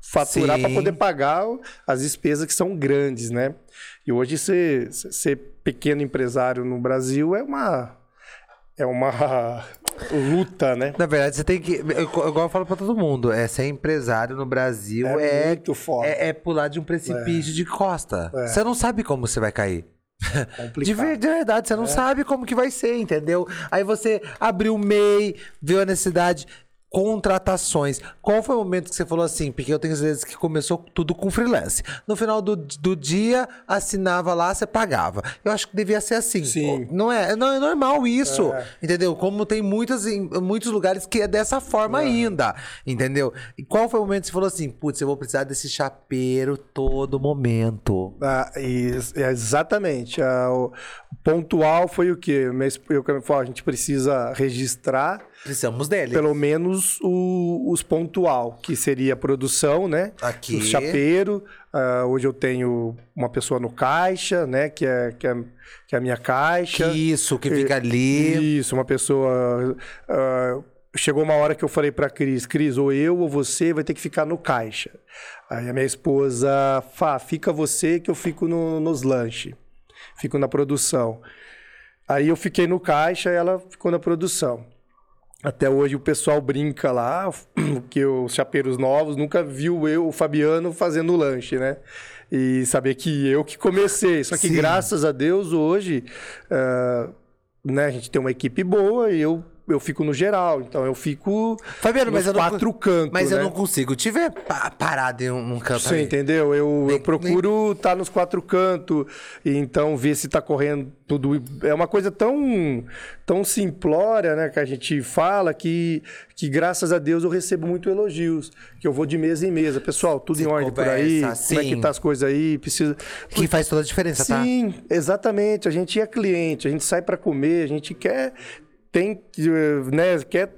Speaker 2: faturar para poder pagar as despesas que são grandes, né? E hoje ser, ser pequeno empresário no Brasil é uma é uma luta, né?
Speaker 1: Na verdade, você tem que. Igual eu falo pra todo mundo, é ser empresário no Brasil
Speaker 2: É,
Speaker 1: é,
Speaker 2: muito foda.
Speaker 1: é, é pular de um precipício de costa.
Speaker 2: É.
Speaker 1: Você não sabe como você vai cair.
Speaker 2: Complicado.
Speaker 1: De, ver- de verdade, você não sabe como que vai ser, entendeu? Aí você abriu o MEI, viu a necessidade, contratações. Qual foi o momento que você falou assim? Porque eu tenho certeza que começou tudo com freelance. No final do, do dia, assinava lá, você pagava. Eu acho que devia ser assim.
Speaker 2: Sim.
Speaker 1: Não é, não é normal isso, entendeu? Como tem muitas, em muitos lugares que é dessa forma ainda, entendeu? E qual foi o momento que você falou assim, putz, eu vou precisar desse chapeiro todo momento?
Speaker 2: Ah, isso, é exatamente. Ah, o pontual foi o quê? Eu, eu falo, a gente precisa registrar
Speaker 1: Precisamos dele.
Speaker 2: pelo menos o- os pontual, que seria a produção, né?
Speaker 1: Aqui.
Speaker 2: O chapeiro. Ah, hoje eu tenho uma pessoa no caixa, né? Que é, que é, que é a minha caixa.
Speaker 1: Que isso, que fica ali.
Speaker 2: Isso, uma pessoa. ah, chegou uma hora que eu falei pra Cris, Cris, ou eu ou você vai ter que ficar no caixa. Aí a minha esposa, Fá, fica você que eu fico no- nos lanches. Fico na produção. Aí eu fiquei no caixa e ela ficou na produção. Até hoje o pessoal brinca lá, que os chapeiros novos nunca viu eu, o Fabiano, fazendo lanche, né? E saber que eu que comecei. Só que
Speaker 1: Sim.
Speaker 2: graças a Deus hoje, ah, né, a gente tem uma equipe boa e eu, eu fico no geral. Então eu fico
Speaker 1: Fabiano, mas
Speaker 2: nos
Speaker 1: não
Speaker 2: quatro cantos.
Speaker 1: Mas
Speaker 2: né?
Speaker 1: eu não consigo te ver pa- parado em um, canto
Speaker 2: Você entendeu? Eu,
Speaker 1: Nem-
Speaker 2: eu procuro estar nos quatro cantos e então ver se tá correndo tudo. É uma coisa tão, tão simplória, né? Que a gente fala que, que graças a Deus eu recebo muito elogios. Que eu vou de mesa em mesa. Pessoal, tudo
Speaker 1: Se
Speaker 2: em ordem por aí.
Speaker 1: conversa,
Speaker 2: Como é que
Speaker 1: sim.
Speaker 2: tá as coisas aí? Precisa.
Speaker 1: Que faz toda a diferença, tá?
Speaker 2: Sim, exatamente. A gente é cliente, a gente sai para comer, a gente quer tem que, né, quer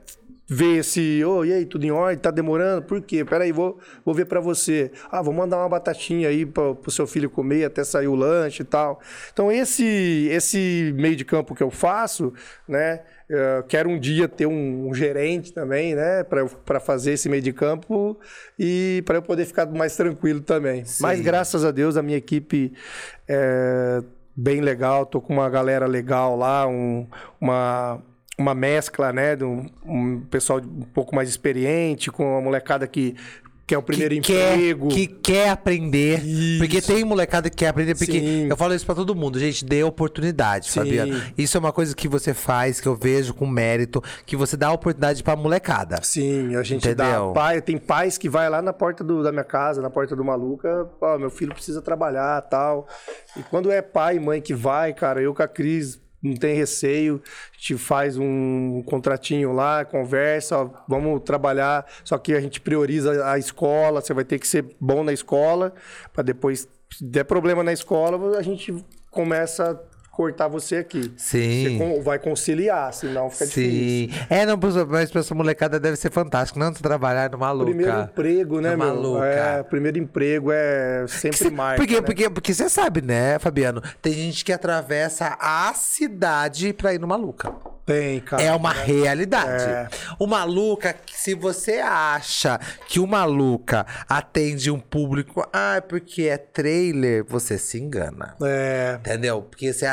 Speaker 2: ver se, ô, e aí, tudo em ordem, tá demorando? Por quê? Peraí, vou, vou ver para você. Ah, vou mandar uma batatinha aí para o seu filho comer até sair o lanche e tal. Então, esse, esse meio de campo que eu faço, né, eh, quero um dia ter um, um gerente também, né, para fazer esse meio de campo e para eu poder ficar mais tranquilo também. Mas
Speaker 1: Sim.
Speaker 2: graças a Deus a minha equipe é bem legal, tô com uma galera legal lá, um- uma, uma mescla, né, de um, um pessoal um pouco mais experiente, com uma molecada que que é o primeiro
Speaker 1: que quer,
Speaker 2: emprego.
Speaker 1: que quer aprender.
Speaker 2: Isso.
Speaker 1: Porque tem molecada que quer aprender. Porque
Speaker 2: Sim.
Speaker 1: eu falo isso pra todo mundo, gente, dê oportunidade,
Speaker 2: Sim.
Speaker 1: Fabiano. Isso é uma coisa que você faz, que eu vejo com mérito, que você dá oportunidade pra molecada.
Speaker 2: Sim, a gente
Speaker 1: Entendeu?
Speaker 2: dá pai, tem pais que vai lá na porta do- da minha casa, na porta do maluca, ó, meu filho precisa trabalhar, tal. E quando é pai e mãe que vai, cara, eu com a Cris não tem receio, a gente faz um contratinho lá, conversa, vamos trabalhar, só que a gente prioriza a escola, você vai ter que ser bom na escola, para depois se der problema na escola, a gente começa a cortar você aqui.
Speaker 1: Sim.
Speaker 2: Você vai conciliar, senão fica difícil.
Speaker 1: Sim. É, não, mas pra essa molecada deve ser fantástico. Não tu trabalhar numa louca.
Speaker 2: Primeiro emprego, né,
Speaker 1: Numa
Speaker 2: meu?
Speaker 1: louca.
Speaker 2: É, primeiro emprego é sempre marca,
Speaker 1: porque,
Speaker 2: né?
Speaker 1: porque, porque você sabe, né, Fabiano? Tem gente que atravessa a cidade pra ir no Maluca.
Speaker 2: Tem, cara.
Speaker 1: É uma realidade.
Speaker 2: É.
Speaker 1: O Maluca, se você acha que o Maluca atende um público, ah, porque é trailer, você se engana.
Speaker 2: É,
Speaker 1: Entendeu? Porque você,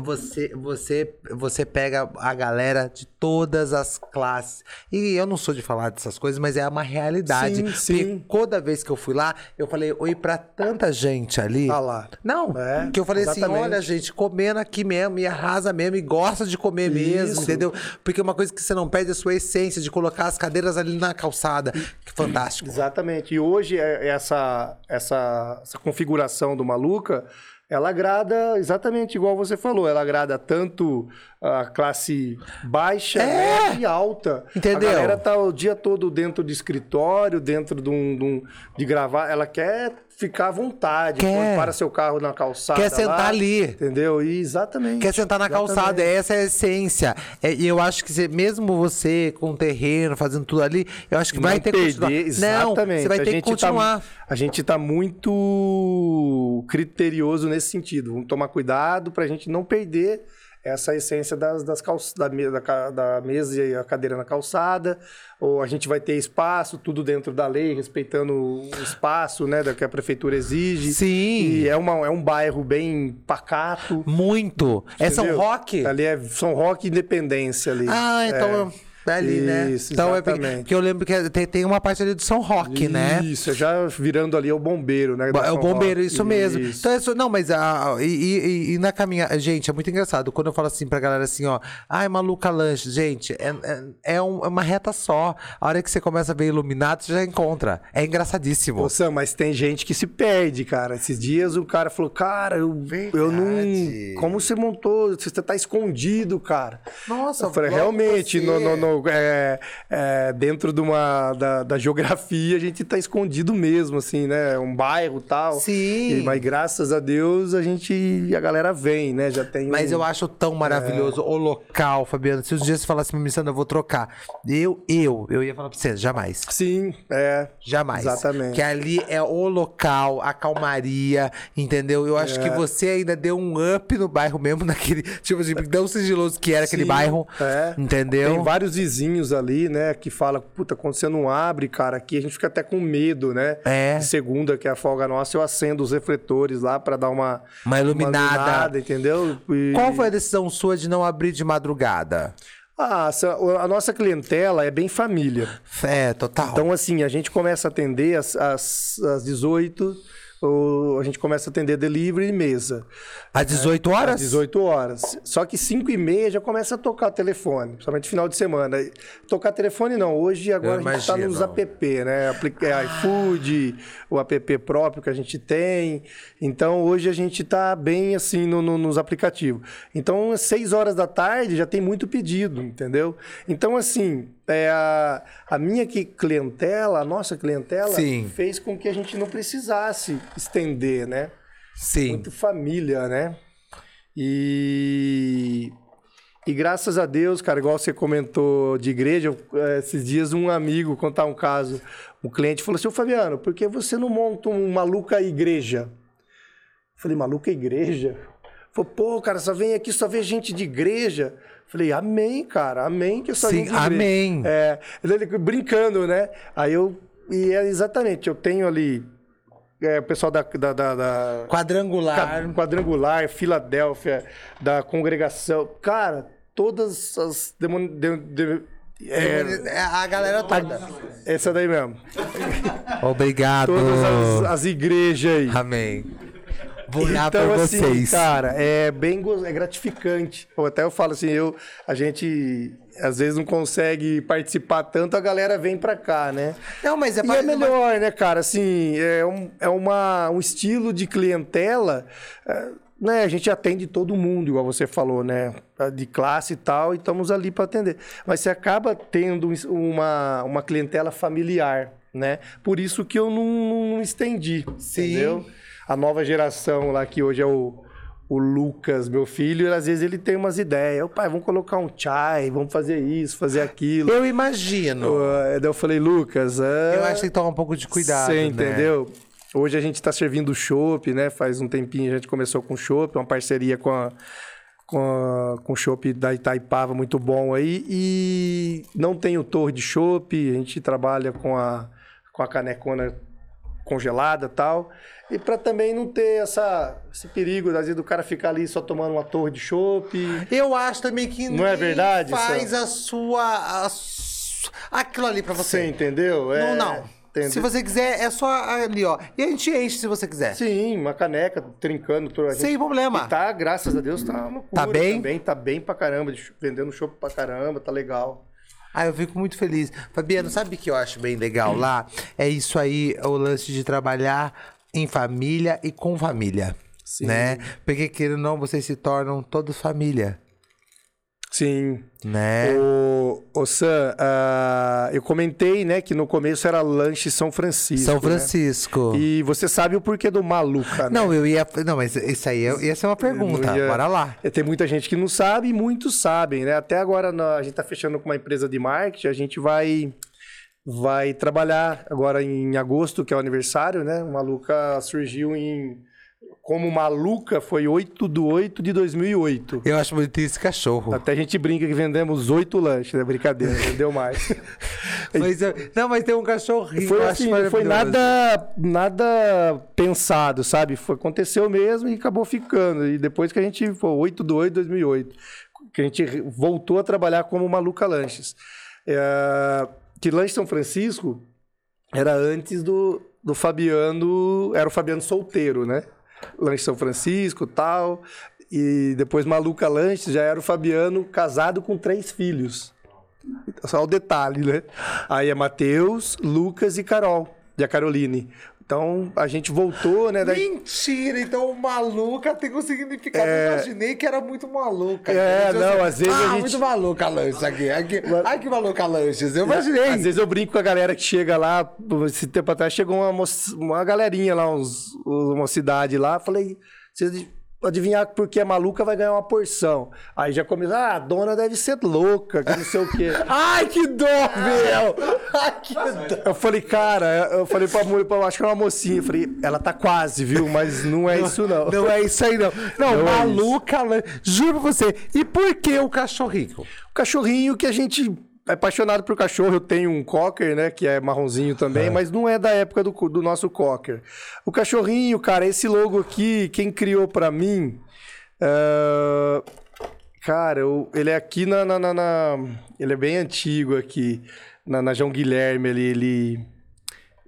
Speaker 1: você, você, você pega a galera de todas as classes. E eu não sou de falar dessas coisas, mas é uma realidade.
Speaker 2: Sim,
Speaker 1: Porque
Speaker 2: sim.
Speaker 1: toda vez que eu fui lá, eu falei oi pra tanta gente ali.
Speaker 2: Tá lá.
Speaker 1: Não,
Speaker 2: É,
Speaker 1: que eu falei assim,
Speaker 2: exatamente.
Speaker 1: olha, gente, comendo aqui mesmo, e arrasa mesmo, e gosta de comer mesmo,
Speaker 2: Isso.
Speaker 1: entendeu? Porque uma coisa que você não perde é a sua essência de colocar as cadeiras ali na calçada. Que fantástico.
Speaker 2: Exatamente. E hoje é- essa, essa, essa configuração do Maluca, ela agrada exatamente igual você falou. Ela agrada tanto a classe baixa
Speaker 1: É.
Speaker 2: e alta.
Speaker 1: Entendeu?
Speaker 2: A galera tá o dia todo dentro de escritório, dentro de, um, de, um- de gravar. Ela quer ficar à vontade.
Speaker 1: Quer.
Speaker 2: Para seu carro na calçada
Speaker 1: Quer sentar
Speaker 2: lá,
Speaker 1: ali.
Speaker 2: Entendeu? E exatamente.
Speaker 1: Quer sentar na
Speaker 2: Exatamente.
Speaker 1: calçada, essa é a essência. É, E eu acho que você- mesmo você com o terreno, fazendo tudo ali, eu acho que vai
Speaker 2: não
Speaker 1: ter que continuar.
Speaker 2: exatamente.
Speaker 1: Não, você vai
Speaker 2: A
Speaker 1: ter que
Speaker 2: gente
Speaker 1: continuar.
Speaker 2: Tá, a gente tá muito criterioso nesse sentido. Vamos tomar cuidado pra gente não perder essa essência das, das calç... da, da da mesa e a cadeira na calçada. Ou a gente vai ter espaço, tudo dentro da lei, respeitando o espaço né, da que a prefeitura exige.
Speaker 1: Sim.
Speaker 2: E é, uma, é um bairro bem pacato.
Speaker 1: Muito. É São
Speaker 2: entendeu?
Speaker 1: Roque?
Speaker 2: Ali é São Roque e Independência ali.
Speaker 1: Ah, então é ali, né?
Speaker 2: Isso,
Speaker 1: então é porque,
Speaker 2: exatamente.
Speaker 1: eu lembro que tem, tem uma parte ali do São Roque, né?
Speaker 2: Isso, já virando ali é o bombeiro, né?
Speaker 1: É o bombeiro,
Speaker 2: Roque.
Speaker 1: isso mesmo.
Speaker 2: Isso.
Speaker 1: Então, isso, não, mas a, e, e- e na caminhada. Gente, é muito engraçado. Quando eu falo assim pra galera assim, ó, ai, maluca lanche, gente, é, é, é um- é uma reta só. A hora que você começa a ver iluminado, você já encontra. É engraçadíssimo.
Speaker 2: Ô, Sam, mas tem gente que se perde, cara. Esses dias o cara falou, cara, eu, eu não. Como você montou? Você tá escondido, cara.
Speaker 1: Nossa,
Speaker 2: eu falei, realmente,
Speaker 1: você.
Speaker 2: no, no- no- é, é, dentro de uma, da, da geografia, a gente tá escondido mesmo, assim, né? Um bairro e tal.
Speaker 1: Sim.
Speaker 2: E- mas graças a Deus a gente. A galera vem, né? Já tem.
Speaker 1: Mas
Speaker 2: um-
Speaker 1: eu acho tão maravilhoso o local, Fabiano. Se os dias você falasse pra mim, Sandra, eu vou trocar. Eu, eu, eu ia falar pra você, jamais.
Speaker 2: Sim, é.
Speaker 1: Jamais.
Speaker 2: Exatamente.
Speaker 1: Que ali é o local, a calmaria, entendeu? Eu acho
Speaker 2: É.
Speaker 1: que você ainda deu um up no bairro mesmo, naquele. Tipo assim, tão sigiloso que era aquele
Speaker 2: Sim,
Speaker 1: bairro.
Speaker 2: é.
Speaker 1: Entendeu?
Speaker 2: Tem vários vizinhos ali, né, que fala, puta, quando você não abre, cara, aqui a gente fica até com medo, né?
Speaker 1: É.
Speaker 2: De segunda, que é a folga nossa, eu acendo os refletores lá pra dar uma,
Speaker 1: Uma iluminada.
Speaker 2: entendeu? E-
Speaker 1: Qual foi a decisão sua de não abrir de madrugada?
Speaker 2: Ah, a nossa clientela é bem família.
Speaker 1: É, total.
Speaker 2: Então, assim, a gente começa a atender às, às, às 18, ou a gente começa a atender delivery e mesa.
Speaker 1: Às 18 horas?
Speaker 2: Às 18 horas. Só que 5 e meia já começa a tocar o telefone, principalmente final de semana. Tocar telefone não, hoje agora a gente está nos app, né? É, iFood, o app próprio que a gente tem. Então hoje a gente está bem assim no- no- nos aplicativos. Então às 6 horas da tarde já tem muito pedido, entendeu? Então assim, é, a, a minha que- clientela, a nossa clientela,
Speaker 1: Sim.
Speaker 2: fez com que a gente não precisasse estender, né?
Speaker 1: Sim.
Speaker 2: muito família, né? E e graças a Deus, cara, igual você comentou de igreja, eh, esses dias um amigo contar um caso, um cliente falou assim: "Ô Fabiano, por que você não monta um maluca igreja?" Eu falei: "Maluca igreja?" Falei: "Pô, cara, só vem aqui, só vê gente de igreja." Falei: "Amém, cara, amém que eu só
Speaker 1: Sim,
Speaker 2: vim de igreja."
Speaker 1: amém.
Speaker 2: É, ele brincando, né? Aí eu e é exatamente, eu tenho ali é, o pessoal da- da- da- da,
Speaker 1: Quadrangular.
Speaker 2: Ca- Quadrangular, Filadélfia, da congregação. Cara, todas as. Demon... de- de- é,
Speaker 1: É, a galera toda.
Speaker 2: essa daí mesmo.
Speaker 1: Obrigado.
Speaker 2: Todas as, as igrejas aí.
Speaker 1: Amém. Vou orar
Speaker 2: então,
Speaker 1: por
Speaker 2: assim,
Speaker 1: vocês.
Speaker 2: cara, é bem é gratificante. Ou até eu falo assim, eu, a gente às vezes não consegue participar tanto, a galera vem pra cá, né?
Speaker 1: Não, mas é
Speaker 2: E é
Speaker 1: pra-
Speaker 2: melhor, né, cara? Assim, é um, é uma, um estilo de clientela. é, né, a gente atende todo mundo, igual você falou, né? De classe e tal, e estamos ali para atender. Mas você acaba tendo um- uma, uma clientela familiar, né? Por isso que eu não, não estendi,
Speaker 1: Sim.
Speaker 2: entendeu? A nova geração lá, que hoje é o, o Lucas, meu filho, às vezes ele tem umas ideias. Ô, pai, vamos colocar um chai, vamos fazer isso, fazer aquilo.
Speaker 1: Eu imagino.
Speaker 2: Uh, daí eu falei, Lucas. ah,
Speaker 1: Eu acho que tem que tomar um pouco de cuidado.
Speaker 2: Você
Speaker 1: né?
Speaker 2: entendeu? Hoje a gente está servindo chopp, né? Faz um tempinho a gente começou com chopp, uma parceria com a, com, a, com o chopp da Itaipava muito bom aí. E não tem o torre de chopp, a gente trabalha com a, com a canecona congelada e tal. E para também não ter essa, esse perigo, às vezes, do cara ficar ali só tomando uma torre de chopp.
Speaker 1: Eu acho também que
Speaker 2: Não é verdade,
Speaker 1: faz a sua. a su- aquilo ali pra
Speaker 2: Você
Speaker 1: você.
Speaker 2: entendeu? É,
Speaker 1: Não, não.
Speaker 2: entendeu?
Speaker 1: Se você quiser, é só ali, ó. E a gente enche se você quiser.
Speaker 2: Sim, uma caneca, trincando. tudo. A gente-
Speaker 1: Sem problema.
Speaker 2: E tá, graças a Deus, tá uma loucura
Speaker 1: Tá bem?
Speaker 2: Também, tá bem pra caramba, de- vendendo chopp pra caramba, tá legal.
Speaker 1: Ah, eu fico muito feliz. Fabiano, sabe o que eu acho bem legal lá? É isso aí, o lance de trabalhar em família e com família. Né? Porque querendo ou não, vocês se tornam todos família.
Speaker 2: Sim.
Speaker 1: Né?
Speaker 2: O, o Sam, ah, eu comentei, né, que no começo era lanche São Francisco.
Speaker 1: São
Speaker 2: né?
Speaker 1: Francisco.
Speaker 2: E você sabe o porquê do maluca, né?
Speaker 1: Não, eu ia. Não, mas isso aí eu- ia ser uma pergunta.
Speaker 2: Ia-
Speaker 1: Bora lá.
Speaker 2: É, Tem muita gente que não sabe e muitos sabem, né? Até agora a gente tá fechando com uma empresa de marketing, a gente vai vai trabalhar agora em agosto, que é o aniversário, né? O Maluca surgiu em como Maluca foi 8 de 8 de 2008.
Speaker 1: Eu acho bonito esse cachorro.
Speaker 2: Até a gente brinca que vendemos oito lanches, né? Brincadeira, vendeu mais.
Speaker 1: Mas eu- não, mas tem um cachorrinho.
Speaker 2: Foi assim, não foi nada, nada pensado, sabe? Foi, aconteceu mesmo e acabou ficando. E depois que a gente, foi 8 de 8 de 2008, que a gente voltou a trabalhar como Maluca Lanches. É, que Lanche São Francisco era antes do, do Fabiano, era o Fabiano solteiro, né? Lanche São Francisco tal. E depois Maluca Lanches já era o Fabiano casado com três filhos. Só o detalhe, né? Aí é Matheus, Lucas e Carol, e a Caroline. Então a gente voltou, né? daí-
Speaker 1: Mentira, então o maluca tem um significado. Eu imaginei que era muito maluca.
Speaker 2: É, não, às vezes
Speaker 1: ah,
Speaker 2: a gente-
Speaker 1: muito maluca lanche aqui. aqui. Ai, que maluca lanches. Eu imaginei.
Speaker 2: Às vezes eu brinco com a galera que chega lá, esse tempo atrás chegou uma, moça- uma galerinha lá, uns, uma cidade lá, falei, vocês adivinhar porque é maluca vai ganhar uma porção. Aí já começou, ah, a dona deve ser louca, que não sei o quê.
Speaker 1: Ai, que dó, meu! Ai, que dó.
Speaker 2: Eu falei, cara, eu falei pra mulher, pra- acho que é uma mocinha, eu falei, ela tá quase, viu? Mas não é isso não.
Speaker 1: Não é isso aí, não. Não,
Speaker 2: Não é
Speaker 1: maluca lanche. Juro pra você. E por que o cachorrinho?
Speaker 2: O cachorrinho que a gente é apaixonado por cachorro. Eu tenho um cocker, né? Que é marronzinho também, mas não é da época do, do nosso cocker. O cachorrinho, cara, esse logo aqui, quem criou pra mim. ah, cara, eu- ele é aqui na, na- na- na- Ele é bem antigo aqui. Na, na João Guilherme, ele. ele...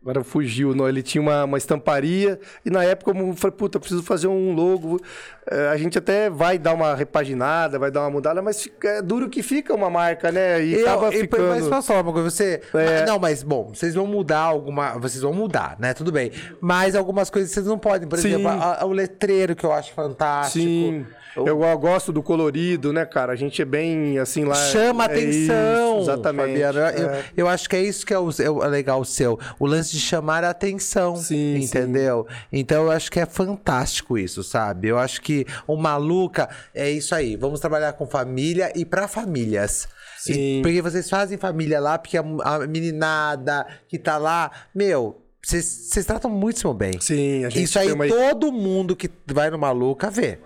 Speaker 2: Agora fugiu, não. Ele tinha uma, uma estamparia e na época eu falei, puta, preciso fazer um logo. Eh, a gente até vai dar uma repaginada, vai dar uma mudada, mas fica- é duro que fica uma marca, né? E
Speaker 1: Eu-
Speaker 2: acaba
Speaker 1: e-
Speaker 2: ficando...
Speaker 1: Mas posso falar uma coisa? Você.
Speaker 2: É.
Speaker 1: Não, mas bom, vocês vão mudar alguma. Vocês vão mudar, né? Tudo bem. Mas algumas coisas vocês não podem. Por
Speaker 2: Sim.
Speaker 1: exemplo, a- a- o letreiro que eu acho fantástico.
Speaker 2: Sim. Eu, eu gosto do colorido, né, cara? A gente é bem assim lá.
Speaker 1: Chama
Speaker 2: é
Speaker 1: atenção.
Speaker 2: isso, exatamente.
Speaker 1: Eu,
Speaker 2: é.
Speaker 1: eu acho que é isso que é o, é o legal o seu. O lance de chamar a atenção.
Speaker 2: Sim,
Speaker 1: Entendeu? Então eu acho que é fantástico isso, sabe? Eu acho que o maluca é isso aí. Vamos trabalhar com família e pra famílias. E-
Speaker 2: Sim.
Speaker 1: porque vocês fazem família lá, porque a, a meninada que tá lá, meu. Vocês tratam muito bem.
Speaker 2: Sim, a gente
Speaker 1: Isso aí
Speaker 2: uma-
Speaker 1: todo mundo que vai no Maluca vê.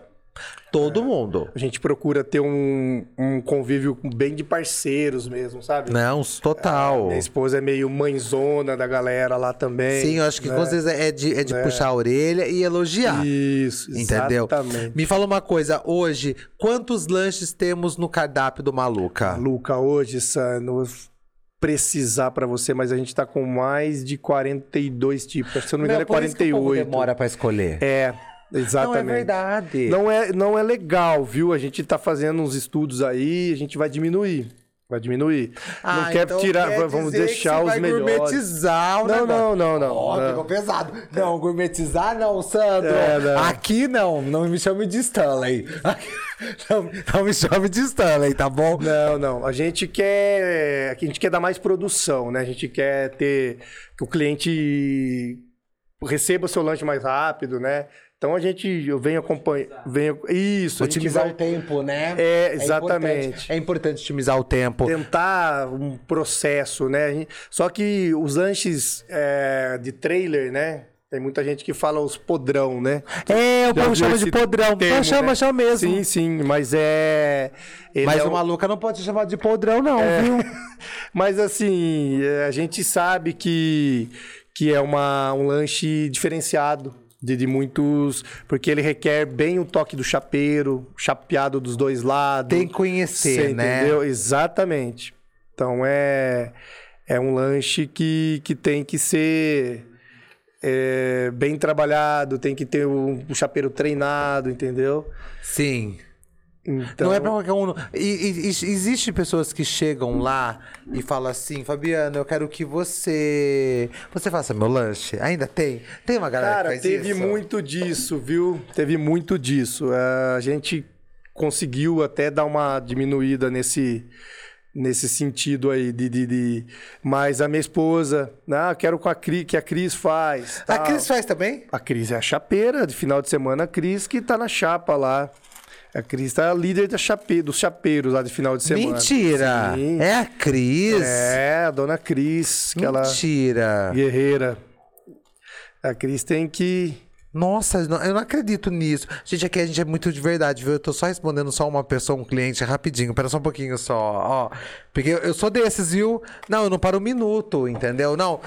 Speaker 1: Todo mundo.
Speaker 2: A gente procura ter um, um convívio bem de parceiros mesmo, sabe?
Speaker 1: Não, total.
Speaker 2: Minha esposa é meio mãezona da galera lá também.
Speaker 1: Sim, eu acho que
Speaker 2: né?
Speaker 1: com certeza é de, é de puxar a orelha e elogiar.
Speaker 2: Isso,
Speaker 1: Entendeu?
Speaker 2: exatamente.
Speaker 1: Me fala uma coisa, hoje, quantos lanches temos no cardápio do Maluca?
Speaker 2: Luca, hoje, Sam, não vou precisar pra você, mas a gente tá com mais de 42 tipos. Se eu não me engano, é
Speaker 1: por isso que o povo
Speaker 2: 48.
Speaker 1: demora pra escolher.
Speaker 2: É, exatamente.
Speaker 1: Não é verdade.
Speaker 2: Não é, não é legal, viu? A gente tá fazendo uns estudos aí, a gente vai diminuir. Vai diminuir.
Speaker 1: Ah,
Speaker 2: não quer
Speaker 1: então
Speaker 2: tirar,
Speaker 1: quer
Speaker 2: vamos deixar os
Speaker 1: vai
Speaker 2: melhores.
Speaker 1: gourmetizar o
Speaker 2: Não, não, não, não,
Speaker 1: Ó,
Speaker 2: não.
Speaker 1: ficou pesado. Não, gourmetizar não, Sandro.
Speaker 2: É, não.
Speaker 1: Aqui não, não me chame de Stanley. Não, não me chame de Stanley, tá bom?
Speaker 2: Não, não. A gente quer, a gente quer dar mais produção, né? A gente quer ter que o cliente receba o seu lanche mais rápido, né? Então a gente, eu venho acompanhando, venho isso, a gente
Speaker 1: Otimizar
Speaker 2: vai
Speaker 1: o tempo, né?
Speaker 2: É,
Speaker 1: importante-
Speaker 2: exatamente.
Speaker 1: É importante otimizar o tempo.
Speaker 2: tentar um processo, né? Gente- Só que os lanches é, de trailer, né? Tem muita gente que fala os podrão, né?
Speaker 1: É, o povo chama de podrão.
Speaker 2: termo,
Speaker 1: Mas chama,
Speaker 2: né?
Speaker 1: chama mesmo.
Speaker 2: Sim, sim, mas é. ele
Speaker 1: Mas
Speaker 2: é
Speaker 1: o
Speaker 2: um-
Speaker 1: maluca não pode ser chamado de podrão, não,
Speaker 2: É.
Speaker 1: viu?
Speaker 2: Mas assim, é, a gente sabe que, que é uma, um lanche diferenciado. De, de muitos. Porque ele requer bem o toque do chapeiro, chapeado dos dois lados.
Speaker 1: Tem que conhecer, né?
Speaker 2: entendeu? Exatamente. Então é, é um lanche que, que tem que ser é, bem trabalhado, tem que ter um, um chapeiro treinado, entendeu?
Speaker 1: Sim.
Speaker 2: Então,
Speaker 1: Não é pra qualquer um. E, e- existe pessoas que chegam lá e falam assim, Fabiano, eu quero que você. Você faça meu lanche. Ainda tem? Tem uma galera que
Speaker 2: Cara,
Speaker 1: faz
Speaker 2: teve
Speaker 1: isso?
Speaker 2: muito disso, viu? Teve muito disso. É, A gente conseguiu até dar uma diminuída nesse, nesse sentido aí de, de, de- Mas a minha esposa, ah, quero com a Cris, que a Cris faz.
Speaker 1: A
Speaker 2: tal.
Speaker 1: Cris faz também?
Speaker 2: A Cris é a chapeira de final de semana, a Cris que tá na chapa lá. A Cris tá líder da chape, dos chapeiros lá de final de semana.
Speaker 1: Mentira!
Speaker 2: Sim.
Speaker 1: É a Cris?
Speaker 2: É, a dona Cris,
Speaker 1: Mentira!
Speaker 2: guerreira. A Cris tem que
Speaker 1: Nossa, eu não acredito nisso. Gente, aqui a gente é muito de verdade, viu? Eu tô só respondendo só uma pessoa, um cliente, rapidinho. Pera só um pouquinho só, ó. Porque eu, sou desses, viu? Não, eu não paro um minuto, entendeu? Não.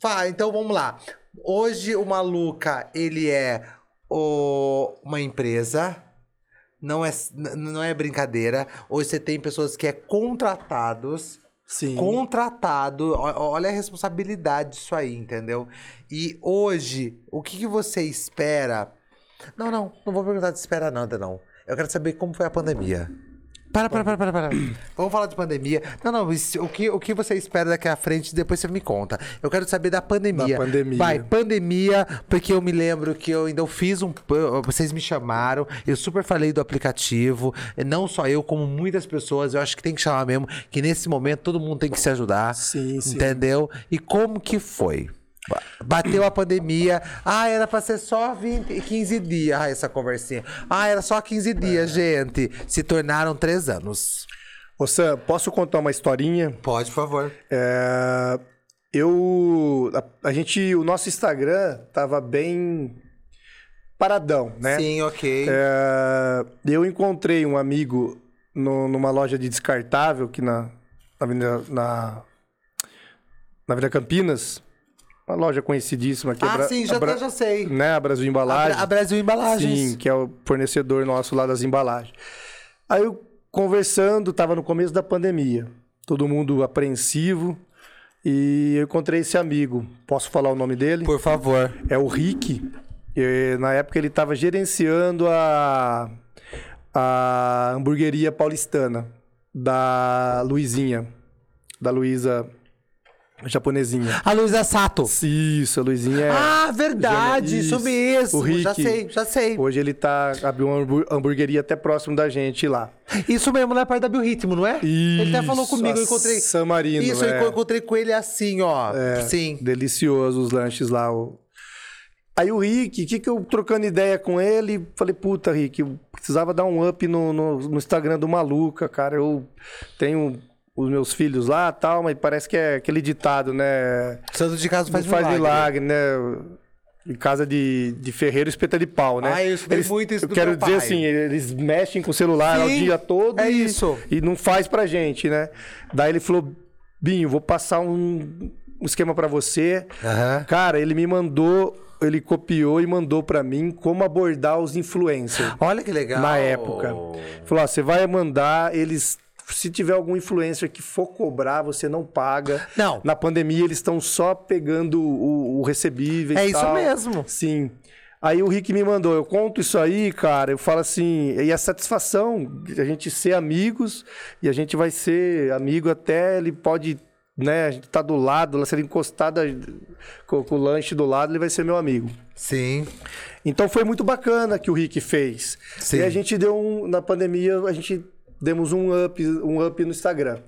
Speaker 1: Fá, então vamos lá. Hoje o Maluca, ele é o- uma empresa. Não é, não é brincadeira. Hoje você tem pessoas que é contratados
Speaker 2: Sim.
Speaker 1: contratado. Olha a responsabilidade disso aí, entendeu? E hoje, o que, que você espera? Não, não, não vou perguntar de espera nada, não. Eu quero saber como foi a pandemia. Para, para, para, para, para. Vamos falar de pandemia. Não, não, isso- o que, o que você espera daqui à frente, depois você me conta. Eu quero saber da pandemia.
Speaker 2: Da pandemia.
Speaker 1: Vai, pandemia, porque eu me lembro que eu ainda fiz um. Vocês me chamaram, eu super falei do aplicativo. Não só eu, como muitas pessoas. Eu acho que tem que chamar mesmo, que nesse momento todo mundo tem que se ajudar.
Speaker 2: Sim, sim.
Speaker 1: Entendeu? E como que foi? Ba- Bateu a pandemia. Ah, era pra ser só 20, 15 dias. Ah, essa conversinha. Ah, era só 15 dias, gente. Se tornaram três anos.
Speaker 2: Ô Sam, posso contar uma historinha?
Speaker 1: Pode, por favor.
Speaker 2: É, eu. A, a gente. O nosso Instagram tava bem paradão, né?
Speaker 1: Sim, ok.
Speaker 2: É, eu encontrei um amigo no- numa loja de descartável aqui na, na, Avenida, na, na Avenida Campinas. Uma loja conhecidíssima aqui. a
Speaker 1: ah,
Speaker 2: Bra-
Speaker 1: sim, já, já sei.
Speaker 2: Né? A Brasil.
Speaker 1: Bra- a Brasil Embalagens.
Speaker 2: Sim, que é o fornecedor nosso lá das embalagens. Aí eu conversando, tava no começo da pandemia, todo mundo apreensivo, e eu encontrei esse amigo. Posso falar o nome dele?
Speaker 1: Por favor.
Speaker 2: É o Rick. E, na época ele estava gerenciando a, a hamburgueria paulistana da Luizinha, da Luísa japonesinha.
Speaker 1: A Luísa Sato.
Speaker 2: Isso, a Luizinha é...
Speaker 1: Ah, verdade, isso,
Speaker 2: Isso.
Speaker 1: mesmo.
Speaker 2: O Rick.
Speaker 1: Já sei, já sei.
Speaker 2: Hoje ele tá abriu uma hambur- hamburgueria até próximo da gente lá.
Speaker 1: Isso mesmo, na parte da Biorritmo, não é? ele até falou
Speaker 2: Isso,
Speaker 1: comigo, eu encontrei.
Speaker 2: San Marino,
Speaker 1: Isso,
Speaker 2: é.
Speaker 1: eu encontrei com ele assim, ó. Sim.
Speaker 2: Delicioso os lanches lá. o- Aí o Rick, o que, que eu trocando ideia com ele, falei, puta, Rick, eu precisava dar um up no, no, no Instagram do Maluca, cara. Eu tenho os meus filhos lá tal, mas parece que é aquele ditado, né?
Speaker 1: Santo de casa faz,
Speaker 2: faz
Speaker 1: milagre.
Speaker 2: milagre, né? Em casa de, de ferreiro, espeta de pau, né?
Speaker 1: Ah, eu estudei muito isso
Speaker 2: Eu
Speaker 1: do
Speaker 2: quero dizer
Speaker 1: pai.
Speaker 2: assim, eles mexem com o celular o
Speaker 1: Sim,
Speaker 2: dia todo
Speaker 1: é
Speaker 2: e,
Speaker 1: isso.
Speaker 2: e não faz pra gente, né? Daí ele falou, Binho, vou passar um, um esquema pra você.
Speaker 1: Aham.
Speaker 2: Cara, ele me mandou, ele copiou e mandou pra mim como abordar os influencers
Speaker 1: Olha que legal.
Speaker 2: na época. Falou, ó, você vai mandar eles... Se tiver algum influencer que for cobrar, você não paga.
Speaker 1: Não.
Speaker 2: Na pandemia, eles estão só pegando o, o recebível e
Speaker 1: É isso
Speaker 2: tal.
Speaker 1: mesmo.
Speaker 2: Sim. Aí o Rick me mandou, eu conto isso aí, cara, eu falo assim, e a satisfação de a gente ser amigos, e a gente vai ser amigo até ele pode, né, a gente tá do lado, se ele encostar da- com, com o lanche do lado, ele vai ser meu amigo.
Speaker 1: Sim.
Speaker 2: Então foi muito bacana que o Rick fez.
Speaker 1: Sim.
Speaker 2: E a gente deu um, na pandemia, a gente demos um up, um up no Instagram.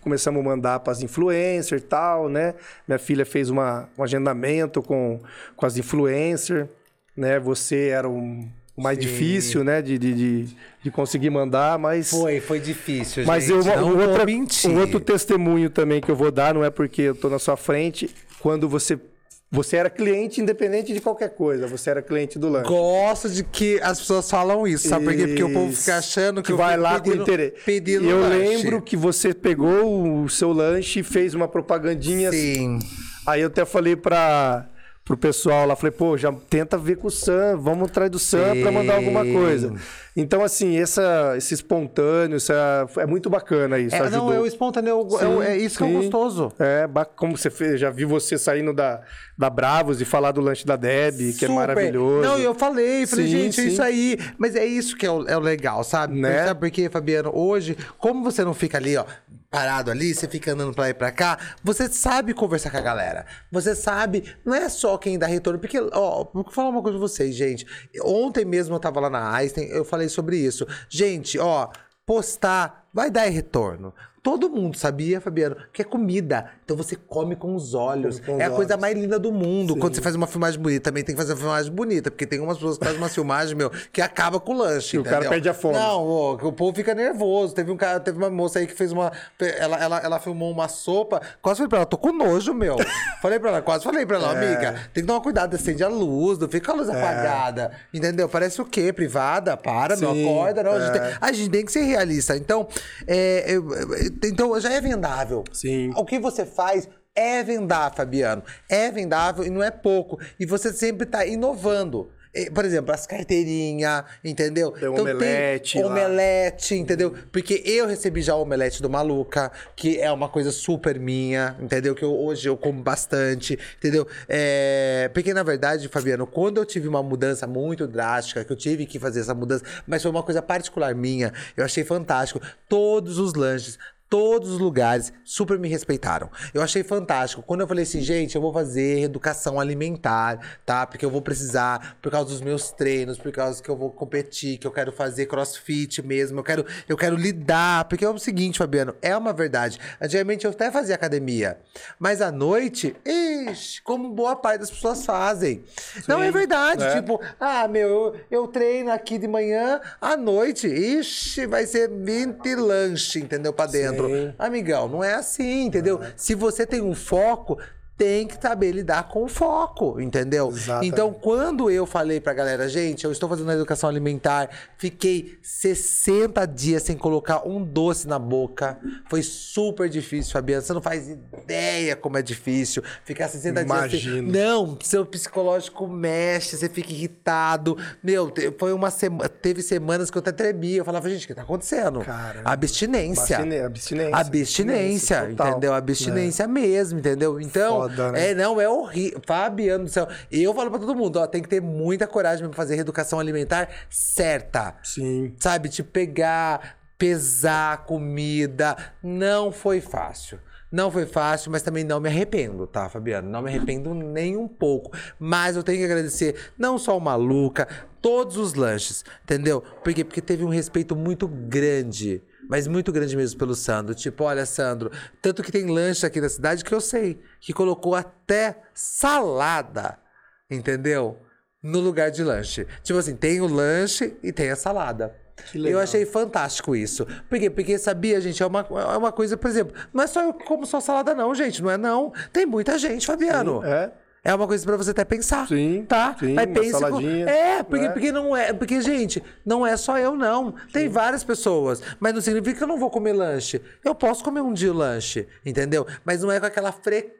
Speaker 2: Começamos a mandar para as influencers e tal, né? Minha filha fez uma, um agendamento com, com as influencers, né? Você era um, o mais
Speaker 1: Sim.
Speaker 2: difícil, né? De, de, de, conseguir mandar, mas...
Speaker 1: Foi, foi difícil,
Speaker 2: Mas
Speaker 1: gente.
Speaker 2: eu,
Speaker 1: não
Speaker 2: outra- um outro testemunho também que eu vou dar, não é porque eu tô na sua frente, quando você... Você era cliente independente de qualquer coisa, você era cliente do lanche.
Speaker 1: Gosto de que as pessoas falam isso, sabe por quê? Porque o povo fica achando que,
Speaker 2: que vai lá
Speaker 1: pedindo,
Speaker 2: com interesse.
Speaker 1: Pedindo
Speaker 2: eu
Speaker 1: lanche.
Speaker 2: lembro que você pegou o seu lanche e fez uma propagandinha
Speaker 1: Sim.
Speaker 2: Aí eu até falei pra, pro pessoal lá, falei, pô, já tenta ver com o Sam, vamos atrás do Sam pra mandar alguma
Speaker 1: Sim.
Speaker 2: coisa. Então, assim, essa, esse espontâneo, essa, é muito bacana isso,
Speaker 1: É,
Speaker 2: ajudou.
Speaker 1: não, é o espontâneo, é, o- é isso que é o
Speaker 2: sim.
Speaker 1: gostoso.
Speaker 2: É, ba- como você fez, já vi você saindo da, da Bravos e falar do lanche da Deb, que é maravilhoso.
Speaker 1: Não, eu falei, falei,
Speaker 2: Sim,
Speaker 1: gente, é
Speaker 2: sim.
Speaker 1: isso aí. Mas é isso que é o, é o legal, sabe?
Speaker 2: Né?
Speaker 1: Sabe por quê, Fabiano? Hoje, como você não fica ali, ó, parado ali, você fica andando pra lá e pra cá, você sabe conversar com a galera. Você sabe, não é só quem dá retorno, porque, ó, vou falar uma coisa pra vocês, gente. Ontem mesmo eu tava lá na Einstein, eu falei sobre isso. Gente, ó, postar vai dar retorno. Todo mundo sabia, Fabiano, que é comida. Então você come com os olhos.
Speaker 2: Com os
Speaker 1: é a coisa mais linda do mundo. Quando você faz uma filmagem bonita, também tem que fazer uma filmagem bonita. Porque tem umas pessoas que fazem uma filmagem, meu, que acaba com o lanche.
Speaker 2: E o cara perde a fome.
Speaker 1: Não, que o povo fica nervoso. Teve um cara, teve uma moça aí que fez uma. Ela, ela, ela filmou uma sopa. Quase falei pra ela, tô com nojo, meu. falei pra ela, quase falei pra ela,
Speaker 2: É.
Speaker 1: amiga, tem que uma cuidado, acende a luz, não fica a luz apagada. Entendeu? Parece o quê? Privada? Para,
Speaker 2: Sim,
Speaker 1: acorda. Não, a, gente
Speaker 2: é.
Speaker 1: tem, a gente tem que ser realista. Então, é, eu- eu- então já é vendável.
Speaker 2: Sim.
Speaker 1: O que você faz é vendar, Fabiano. É vendável e não é pouco. E você sempre tá inovando. Por exemplo, as carteirinhas, entendeu?
Speaker 2: Tem um omelete lá.
Speaker 1: omelete, entendeu? Porque eu recebi já o omelete do Maluca, que é uma coisa super minha, entendeu? Que eu- hoje eu como bastante, entendeu? É, porque, na verdade, Fabiano, quando eu tive uma mudança muito drástica, que eu tive que fazer essa mudança, mas foi uma coisa particular minha, eu achei fantástico. Todos os lanches, Todos os lugares super me respeitaram. Eu achei fantástico. Quando eu falei assim, gente, eu vou fazer educação alimentar, tá? Porque eu vou precisar, por causa dos meus treinos, por causa que eu vou competir, que eu quero fazer crossfit mesmo, eu quero, eu quero lidar. Porque é o seguinte, Fabiano, é uma verdade. Antigamente eu até fazia academia, mas à noite, ixi, como boa parte das pessoas fazem. Não é verdade.
Speaker 2: é.
Speaker 1: Tipo, ah, meu, eu, eu treino aqui de manhã, à noite, ixi, vai ser 20 lanche, entendeu? Pra dentro.
Speaker 2: Sim.
Speaker 1: Amigão, não é assim, entendeu? Se você tem um foco, tem que saber lidar com o foco, entendeu?
Speaker 2: Exatamente.
Speaker 1: Então, quando eu falei pra galera, gente, eu estou fazendo a educação alimentar, fiquei 60 dias sem colocar um doce na boca. Foi super difícil, Fabiana. Você não faz ideia como é difícil ficar 60 dias
Speaker 2: Imagino.
Speaker 1: sem. Não, seu psicológico mexe, você fica irritado. Meu, foi uma semana. Teve semanas que eu até tremia. Eu falava, gente, o que tá acontecendo?
Speaker 2: Cara,
Speaker 1: abstinência.
Speaker 2: abstinência.
Speaker 1: Abstinência,
Speaker 2: Abstinência,
Speaker 1: entendeu? Abstinência mesmo, entendeu? Então,
Speaker 2: Foda, né?
Speaker 1: é, não, é horrível. Fabiano do céu. Eu falo pra todo mundo, ó, tem que ter muita coragem pra fazer reeducação alimentar certa.
Speaker 2: Sim.
Speaker 1: Sabe, de pegar, pesar a comida. Não foi fácil. Não foi fácil, mas também não me arrependo, tá, Fabiano? Não me arrependo nem um pouco. Mas eu tenho que agradecer não só o Maluca, todos os lanches, entendeu? Por quê? Porque teve um respeito muito grande. Mas muito grande mesmo pelo Sandro. Tipo, olha, Sandro, tanto que tem lanche aqui na cidade que eu sei, que colocou até salada, entendeu? No lugar de lanche. Tipo assim, tem o lanche e tem a salada. Eu achei fantástico isso. Por quê? Porque sabia, gente, é uma, é uma coisa, por exemplo, não é só eu que como só salada, não, gente. Não é não. Tem muita gente, Fabiano.
Speaker 2: É.
Speaker 1: É uma coisa pra você até pensar.
Speaker 2: Sim,
Speaker 1: Tá?
Speaker 2: sim,
Speaker 1: Mas pense. com-
Speaker 2: saladinha,
Speaker 1: É, porque,
Speaker 2: né?
Speaker 1: porque não é. Porque, gente, não é só eu, não. Tem várias pessoas. Mas não significa que eu não vou comer lanche. Eu posso comer um dia o lanche, entendeu? Mas não é com aquela frequência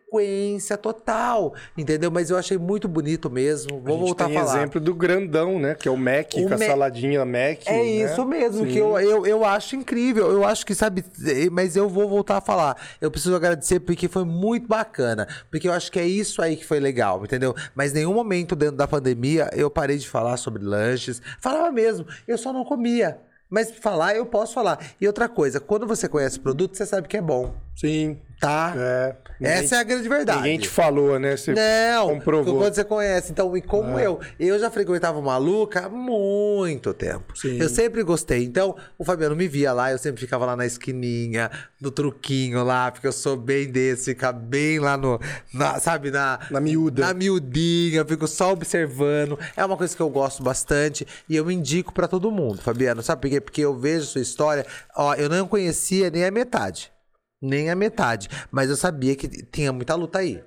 Speaker 1: total, entendeu? Mas eu achei muito bonito mesmo. Vou
Speaker 2: a gente
Speaker 1: voltar
Speaker 2: tem
Speaker 1: a falar.
Speaker 2: exemplo do grandão, né? Que é o Mac,
Speaker 1: O
Speaker 2: com a
Speaker 1: Mac-
Speaker 2: saladinha Mac.
Speaker 1: É
Speaker 2: né?
Speaker 1: isso mesmo,
Speaker 2: Sim.
Speaker 1: que eu, eu, eu acho incrível. Eu acho que, sabe, mas eu vou voltar a falar. Eu preciso agradecer porque foi muito bacana. Porque eu acho que é isso aí que foi legal, entendeu? Mas nenhum momento dentro da pandemia eu parei de falar sobre lanches. Falava mesmo, eu só não comia. Mas falar, eu posso falar. E outra coisa, quando você conhece o produto, você sabe que é bom,
Speaker 2: Sim.
Speaker 1: Tá?
Speaker 2: É. Ninguém-
Speaker 1: Essa é a grande verdade.
Speaker 2: Ninguém te falou, né? Você
Speaker 1: Não,
Speaker 2: comprovou.
Speaker 1: quando você conhece. Então, e como eu, eu já frequentava o Maluca há muito tempo.
Speaker 2: Sim.
Speaker 1: Eu sempre gostei. Então, o Fabiano me via lá, eu sempre ficava lá na esquininha, no truquinho lá, porque eu sou bem desse, ficar bem lá no, na- sabe, na...
Speaker 2: Na miúda.
Speaker 1: Na miudinha, eu fico só observando. É uma coisa que eu gosto bastante e eu indico pra todo mundo, Fabiano. Sabe por quê? Porque eu vejo sua história, ó, eu não conhecia nem a metade. Nem a metade. Mas eu sabia que tinha muita luta aí.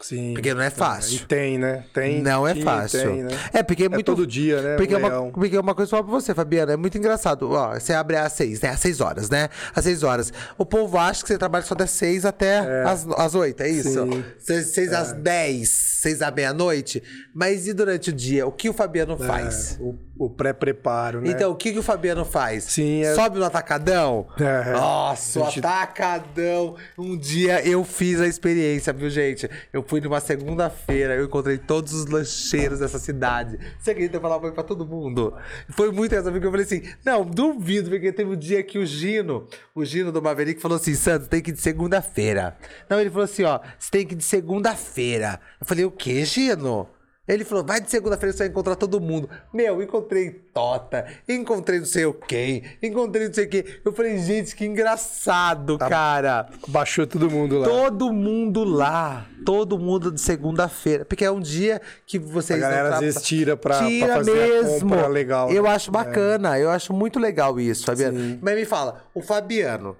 Speaker 2: Sim.
Speaker 1: Porque não é
Speaker 2: E
Speaker 1: fácil.
Speaker 2: tem, né? Tem.
Speaker 1: Não é fácil.
Speaker 2: tem, né?
Speaker 1: É, porque é
Speaker 2: É
Speaker 1: muito.
Speaker 2: todo dia, né?
Speaker 1: Porque é,
Speaker 2: um
Speaker 1: uma,
Speaker 2: leão.
Speaker 1: porque é uma coisa só pra você, Fabiana. É muito engraçado. Ó, você abre às seis, né? Às seis horas, né? Às seis horas. O povo acha que você trabalha só das seis até às, às oito, é isso?
Speaker 2: Sim.
Speaker 1: Seis, seis às dez, seis à meia-noite. Mas e durante o dia? O que o Fabiano faz?
Speaker 2: É, o, o pré-preparo, né?
Speaker 1: Então, o que, que o Fabiano faz?
Speaker 2: Sim, é-
Speaker 1: Sobe no atacadão?
Speaker 2: É.
Speaker 1: Nossa,
Speaker 2: gente-
Speaker 1: atacadão. Um dia eu fiz a experiência, viu, gente? Eu fui numa segunda-feira, eu encontrei todos os lancheiros dessa cidade. Você acredita? Eu falava pra todo mundo. Foi muito engraçado, porque eu falei assim, não, duvido, porque teve um dia que o Gino, o Gino do Maverick falou assim, Santos, tem que ir de segunda-feira. Não, ele falou assim, ó, você tem que ir de segunda-feira. Eu falei, o quê, Gino? Ele falou, vai de segunda-feira você vai encontrar todo mundo. Meu, encontrei Tota, encontrei não sei o quem, encontrei não sei o quê. Eu falei, gente, que engraçado,
Speaker 2: Tá
Speaker 1: cara.
Speaker 2: Baixou todo mundo lá.
Speaker 1: Todo mundo lá, todo mundo de segunda-feira. Porque é um dia que vocês...
Speaker 2: A galera, às vezes, tira pra- pra
Speaker 1: Tira
Speaker 2: fazer a
Speaker 1: mesmo.
Speaker 2: compra legal,
Speaker 1: Eu
Speaker 2: né?
Speaker 1: acho bacana, eu acho muito legal isso, Fabiano.
Speaker 2: Sim.
Speaker 1: Mas me fala, o Fabiano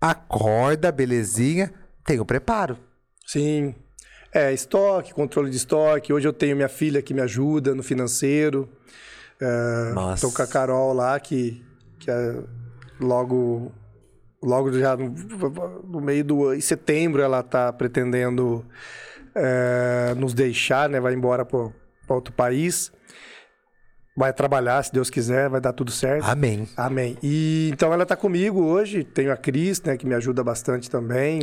Speaker 1: acorda, belezinha, tem o preparo.
Speaker 2: Sim. É, estoque, controle de estoque. Hoje eu tenho minha filha que me ajuda no financeiro. É,
Speaker 1: Nossa.
Speaker 2: Tô com a Carol lá, que, que é logo, logo já no, no meio do ano, em setembro, ela tá pretendendo é, nos deixar, né? Vai embora para outro país. Vai trabalhar, se Deus quiser, vai dar tudo certo.
Speaker 1: Amém.
Speaker 2: Amém. E então ela tá comigo hoje. Tenho a Cris, né, que me ajuda bastante também.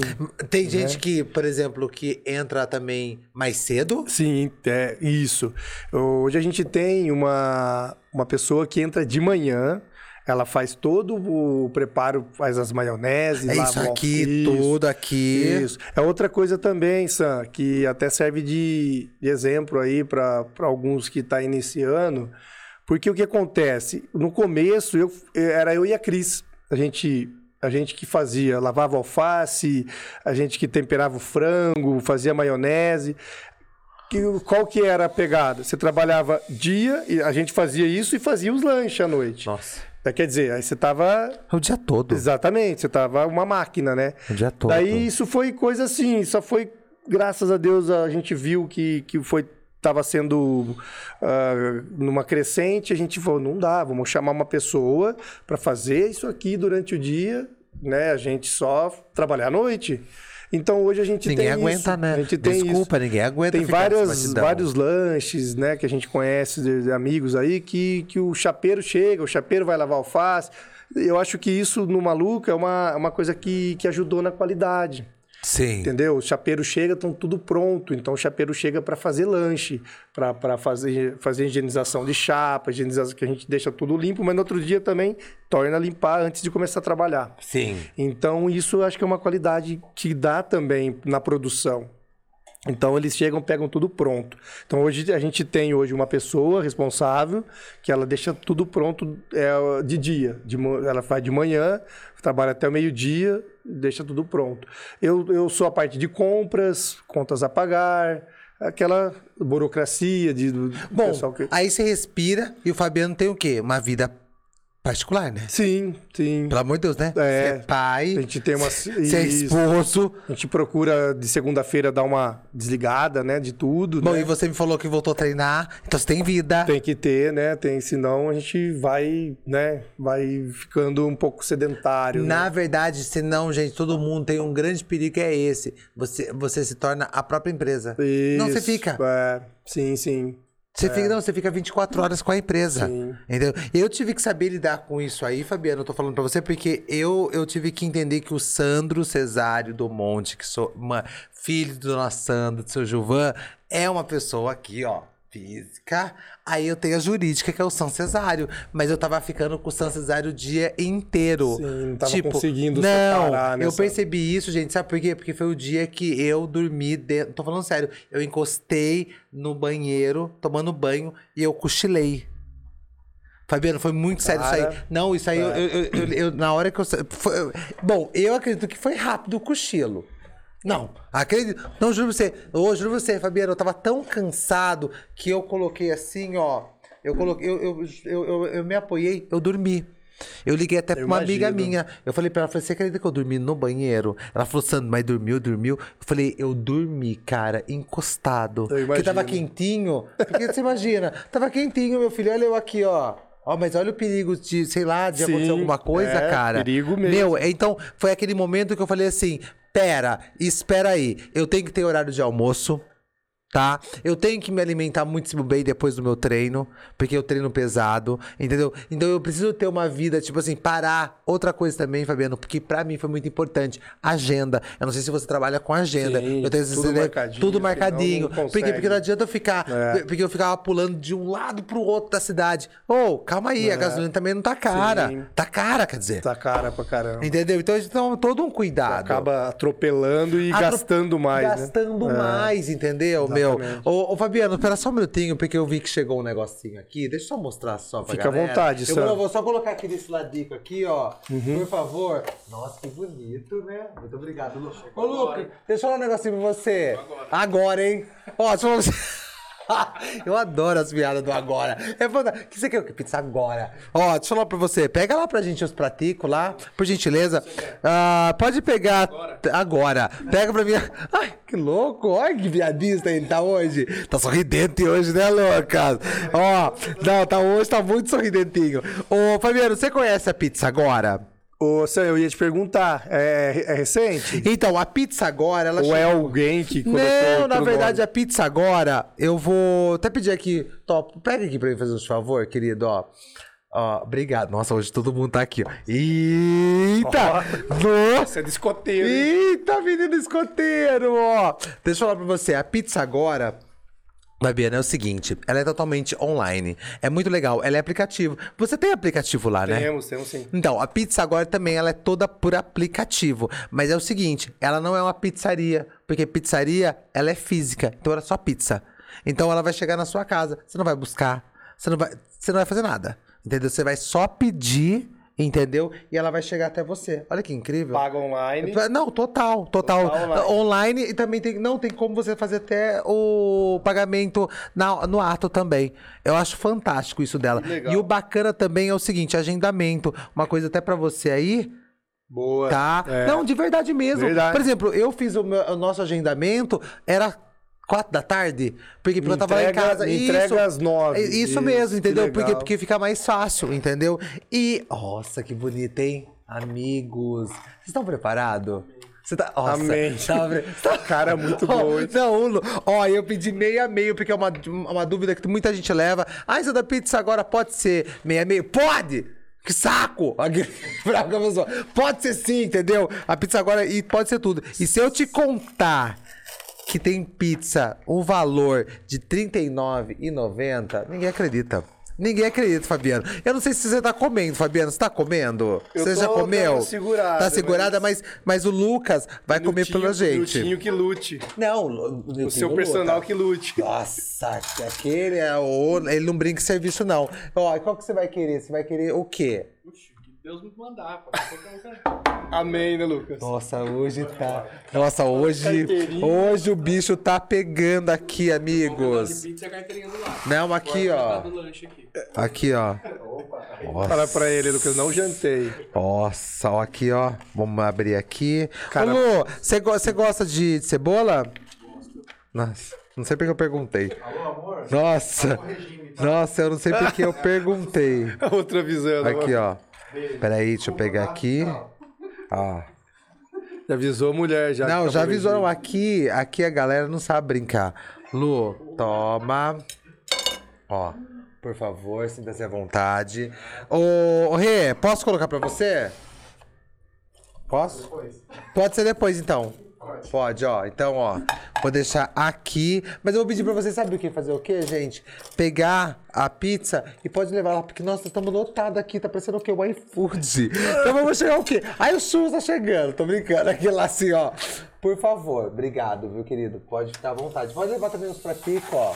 Speaker 1: Tem gente que, por exemplo, que entra também mais cedo.
Speaker 2: Sim, é isso. Hoje a gente tem uma, uma pessoa que entra de manhã, ela faz todo o preparo, faz as maioneses,
Speaker 1: É
Speaker 2: lava
Speaker 1: isso aqui,
Speaker 2: isso,
Speaker 1: tudo aqui.
Speaker 2: Isso. É outra coisa também, Sam, que até serve de, de exemplo aí para alguns que tá iniciando, porque o que acontece? No começo eu, era eu e a Cris. A gente a gente que fazia, lavava alface, a gente que temperava o frango, fazia maionese. Que, qual que era a pegada? Você trabalhava dia, e a gente fazia isso e fazia os lanches à noite.
Speaker 1: Nossa.
Speaker 2: É, Quer dizer, aí você tava.
Speaker 1: O dia todo.
Speaker 2: Exatamente, você tava uma máquina, né?
Speaker 1: O dia todo.
Speaker 2: Daí isso foi coisa assim, só foi, graças a Deus, a gente viu que, que foi. Tava sendo ah, numa crescente, a gente falou, não dá, vamos chamar uma pessoa para fazer isso aqui durante o dia, né? A gente só trabalhar à noite. Então hoje a gente
Speaker 1: Ninguém
Speaker 2: tem
Speaker 1: aguenta,
Speaker 2: isso.
Speaker 1: né?
Speaker 2: A gente tem
Speaker 1: Desculpa,
Speaker 2: isso.
Speaker 1: ninguém aguenta
Speaker 2: Tem várias,
Speaker 1: batidão.
Speaker 2: vários lanches, né, que a gente conhece de, de amigos aí, que, que o chapeiro chega, o chapeiro vai lavar alface. Eu acho que isso no Maluco é uma, uma coisa que, que ajudou na qualidade.
Speaker 1: Sim.
Speaker 2: Entendeu? O chapeiro chega, estão tudo pronto. Então o chapeiro chega para fazer lanche, para fazer, fazer higienização de chapa, higienização que a gente deixa tudo limpo, mas no outro dia também torna a limpar antes de começar a trabalhar.
Speaker 1: Sim.
Speaker 2: Então isso eu acho que é uma qualidade que dá também na produção. Então eles chegam, pegam tudo pronto. Então hoje a gente tem hoje uma pessoa responsável que ela deixa tudo pronto é, de dia. De ela faz de manhã, trabalha até o meio-dia, deixa tudo pronto. Eu, eu sou a parte de compras, contas a pagar, aquela burocracia de, do
Speaker 1: Bom,
Speaker 2: pessoal que...
Speaker 1: aí você respira e o Fabiano tem o quê? Uma vida particular, né?
Speaker 2: Sim, sim.
Speaker 1: Pelo amor de Deus, né?
Speaker 2: É.
Speaker 1: Você é pai,
Speaker 2: A gente tem uma...
Speaker 1: você é
Speaker 2: isso.
Speaker 1: esposo.
Speaker 2: A gente procura de segunda-feira dar uma desligada, né, de tudo,
Speaker 1: Bom,
Speaker 2: né?
Speaker 1: e você me falou que voltou a treinar, então você tem vida.
Speaker 2: Tem que ter, né? Tem, senão a gente vai, né, vai ficando um pouco sedentário.
Speaker 1: Na
Speaker 2: né?
Speaker 1: verdade, senão, gente, todo mundo tem um grande perigo que é esse. Você, você se torna a própria empresa. Não, você
Speaker 2: Isso,
Speaker 1: fica.
Speaker 2: É, sim, sim.
Speaker 1: Você fica, não, você fica 24 horas com a empresa.
Speaker 2: Sim.
Speaker 1: Entendeu? Eu tive que saber lidar com isso aí, Fabiano. Eu tô falando pra você porque eu, eu tive que entender que o Sandro Cesário do Monte, que sou uma, filho de Dona Sandra, do seu Gilvan, é uma pessoa aqui, ó, física. Aí eu tenho a jurídica, que é o São Cesário. Mas eu tava ficando com o São Cesário o dia inteiro.
Speaker 2: Sim, não tava
Speaker 1: tipo,
Speaker 2: conseguindo
Speaker 1: não,
Speaker 2: separar, né,
Speaker 1: eu percebi isso, gente. Sabe por quê? Porque foi o dia que eu dormi dentro. Tô falando sério. Eu encostei no banheiro, tomando banho, e eu cochilei. Fabiano, foi muito sério isso aí.
Speaker 2: Cara,
Speaker 1: Não, isso aí, eu, eu- eu- eu- na hora que eu. foi- bom, eu acredito que foi rápido o cochilo. Não, acredito. Não, juro pra você. Ô, juro pra você, Fabiano, eu tava tão cansado que eu coloquei assim, ó. Eu coloquei. Eu, eu, eu, eu, eu me apoiei, eu dormi. Eu liguei até pra
Speaker 2: Eu
Speaker 1: uma amiga
Speaker 2: imagino.
Speaker 1: minha. Eu falei pra ela, falei, você acredita que eu dormi no banheiro? Ela falou, Sandro, mas dormiu, dormiu? Eu falei, eu dormi, cara, encostado.
Speaker 2: Eu
Speaker 1: Porque tava quentinho. Porque você imagina, tava quentinho, meu filho. Olha eu aqui, ó. Ó, mas olha o perigo de, sei lá, de
Speaker 2: Sim,
Speaker 1: acontecer alguma coisa,
Speaker 2: é,
Speaker 1: cara.
Speaker 2: perigo mesmo.
Speaker 1: Meu, então, foi aquele momento que eu falei assim: pera, espera aí. Eu tenho que ter horário de almoço, tá? Eu tenho que me alimentar muito bem depois do meu treino, porque eu treino pesado, entendeu? Então eu preciso ter uma vida, tipo assim, parar. Outra coisa também, Fabiano, porque pra mim foi muito importante: agenda. Eu não sei se você trabalha com agenda.
Speaker 2: Sim,
Speaker 1: eu tenho
Speaker 2: tudo marcadinho.
Speaker 1: Tudo marcadinho.
Speaker 2: não
Speaker 1: porque, porque não adianta eu ficar.
Speaker 2: É.
Speaker 1: Porque eu ficava pulando de um lado pro outro da cidade. Ô, calma aí, a gasolina também não tá cara.
Speaker 2: Sim.
Speaker 1: Tá cara, quer dizer.
Speaker 2: Tá cara pra caramba.
Speaker 1: Entendeu? Então a gente toma todo um cuidado.
Speaker 2: Acaba atropelando e gastando mais, né?
Speaker 1: Gastando
Speaker 2: É.
Speaker 1: mais, entendeu, meu? Ô, ô, Fabiano, espera só um minutinho, porque eu vi que chegou um negocinho aqui. Deixa eu só mostrar só pra
Speaker 2: Fica à
Speaker 1: galera.
Speaker 2: vontade,
Speaker 1: eu
Speaker 2: Sam.
Speaker 1: vou, vou só colocar aqui desse ladico aqui, ó.
Speaker 2: Uhum.
Speaker 1: Por favor. Nossa, que bonito, né? Muito obrigado, Lu. Ô, Lucas, deixa eu falar um negocinho pra você. Agora, hein? Ó, deixa eu falar pra você. Eu adoro as piadas do agora. É foda. O que você quer? Pizza agora. Ó, deixa eu falar pra você. Pega lá pra gente os praticos lá, por gentileza. Ah, pode pegar agora. Pega pra mim. Ai, que louco. Olha que viadista ele tá hoje. Tá sorridente hoje, né, Lucas? Ó, não, tá hoje, tá muito sorridentinho. Ô, Fabiano, você conhece a pizza agora?
Speaker 2: Ô, Sam, eu ia te perguntar, é, é recente?
Speaker 1: Então, a pizza agora, ela
Speaker 2: Ou é
Speaker 1: chegou-
Speaker 2: alguém que colocou
Speaker 1: Não, na verdade,
Speaker 2: nome?
Speaker 1: a pizza agora, eu vou até pedir aqui. Top, pega aqui pra mim fazer um favor, querido, ó. Ó, obrigado. Nossa, hoje todo mundo tá aqui, ó. Eita! Nossa!
Speaker 2: Você é de escoteiro. hein?
Speaker 1: Eita, menino escoteiro, ó. Deixa eu falar pra você, a pizza agora. Fabiana, é o seguinte, ela é totalmente online. É muito legal, ela é aplicativo. Você tem aplicativo lá, né?
Speaker 2: Temos, temos sim.
Speaker 1: Então, a pizza agora também ela é toda por aplicativo. Mas é o seguinte, ela não é uma pizzaria. Porque pizzaria, ela é física. Então ela é só pizza. Então ela vai chegar na sua casa. Você não vai buscar. Você não vai, você não vai fazer nada. Entendeu? Você vai só pedir, entendeu? E ela vai chegar até você. Olha que incrível.
Speaker 2: Paga online.
Speaker 1: Não, total, total.
Speaker 2: Total
Speaker 1: online.
Speaker 2: online.
Speaker 1: e também tem, não tem como você fazer até o pagamento na- no ato também. Eu acho fantástico isso dela. E o bacana também é o seguinte, agendamento. Uma coisa até pra você aí,
Speaker 2: Boa.
Speaker 1: tá?
Speaker 2: É.
Speaker 1: Não, de verdade mesmo.
Speaker 2: Verdade.
Speaker 1: Por exemplo, eu fiz o, meu- o nosso agendamento, era quatro da tarde, porque, porque eu tava lá em
Speaker 2: Entrega-
Speaker 1: casa.
Speaker 2: me entrega às nove.
Speaker 1: É Isso,
Speaker 2: Isso,
Speaker 1: mesmo, entendeu? Porque, porque fica mais fácil, entendeu? E, nossa, que bonito, hein? Amigos, vocês estão preparados? Você tá. Nossa,
Speaker 2: Amém.
Speaker 1: tá tá-
Speaker 2: Cara, muito
Speaker 1: Ó,
Speaker 2: bom, hein?
Speaker 1: Não, ó, eu pedi meio a meio, porque é uma, uma dúvida que muita gente leva. Ah, isso da pizza agora pode ser meio a meio? Pode! Que saco! Pode ser sim, entendeu? A pizza agora e pode ser tudo. E se eu te contar que tem pizza, o valor de R$ 39,90, ninguém acredita. Ninguém acredita, Fabiano. Eu não sei se você tá comendo, Fabiano. Você tá comendo?
Speaker 2: Eu
Speaker 1: você já comeu?
Speaker 2: segurada,
Speaker 1: Tá segurada, mas, mas o Lucas vai comer pela gente.
Speaker 2: minutinho que lute.
Speaker 1: Não,
Speaker 2: O seu personal que lute.
Speaker 1: Nossa, aquele é o. Ele não brinca em serviço, não. Ó, e qual que você vai querer? Você vai querer o quê?
Speaker 3: Deus me mandar.
Speaker 2: Amém, né, Lucas?
Speaker 1: Nossa, hoje tá. Nossa, hoje. Hoje o bicho tá pegando aqui, amigos. Não, aqui,
Speaker 3: Agora
Speaker 1: ó.
Speaker 3: tá aqui.
Speaker 1: Ó.
Speaker 2: Fala pra ele, Lucas, não jantei.
Speaker 1: Nossa, ó, aqui, ó. Vamos abrir aqui.
Speaker 2: Cara-
Speaker 1: Ô, você go- você gosta de cebola? Nossa, não sei porque eu perguntei. Nossa, nossa, eu não sei porque eu perguntei.
Speaker 2: A outra visão. né?
Speaker 1: Aqui, ó. Peraí, deixa eu pegar aqui. Ó.
Speaker 2: Já avisou a mulher, já.
Speaker 1: Não, já
Speaker 2: tá
Speaker 1: avisou. Aqui, aqui a galera não sabe brincar. Lu, toma. Ó, por favor, sinta-se à vontade. Ô, ô, Rê, posso colocar pra você? Posso? Pode ser depois, então. Pode, ó. Então, ó. Vou deixar aqui. Mas eu vou pedir pra vocês, sabe o que? Fazer o quê, gente? Pegar a pizza e pode levar lá, porque nós estamos lotados aqui. Tá parecendo o quê? O iFood. Então vamos chegar o quê? Aí o SUS tá chegando. Tô brincando. Aqui lá assim, ó. Por favor, obrigado, viu, querido? Pode ficar à vontade. Pode levar também os praticos, ó.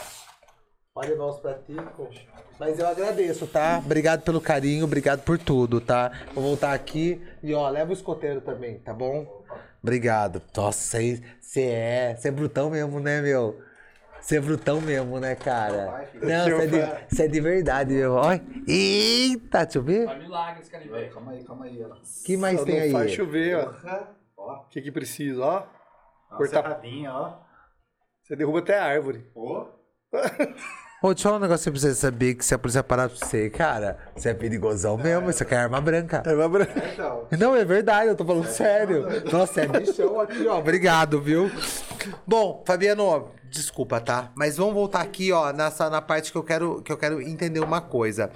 Speaker 1: Pode levar os praticos. Mas eu agradeço, tá? Obrigado pelo carinho, obrigado por tudo, tá? Vou voltar aqui e, ó, leva o escoteiro também, tá bom? Obrigado. Nossa, você é, você é brutão mesmo, né, meu? Você é brutão mesmo, né, cara?
Speaker 4: Vai.
Speaker 1: Não, você é, de, você é de verdade, meu. Olha. Eita, deixa eu ver.
Speaker 3: Faz milagre esse cara
Speaker 4: Vai,
Speaker 3: velho.
Speaker 4: Calma aí, calma aí. Ela.
Speaker 1: que mais
Speaker 2: Só
Speaker 1: tem
Speaker 2: não
Speaker 1: aí?
Speaker 2: faz chover, ó.
Speaker 4: Ó,
Speaker 2: O que que precisa, ó?
Speaker 4: uma
Speaker 2: Cortar-
Speaker 4: ó.
Speaker 2: Você derruba até a árvore.
Speaker 1: Ô, deixa eu falar um negócio pra você saber que se a polícia parar pra você, cara, você é perigosão mesmo, você quer arma branca.
Speaker 2: É uma branca.
Speaker 4: Então.
Speaker 1: Não, é verdade, eu tô falando sério. Nossa, é bichão aqui, ó. Obrigado, viu? Bom, Fabiano, desculpa, tá? Mas vamos voltar aqui, ó, nessa, na parte que eu quero, que eu quero entender uma coisa.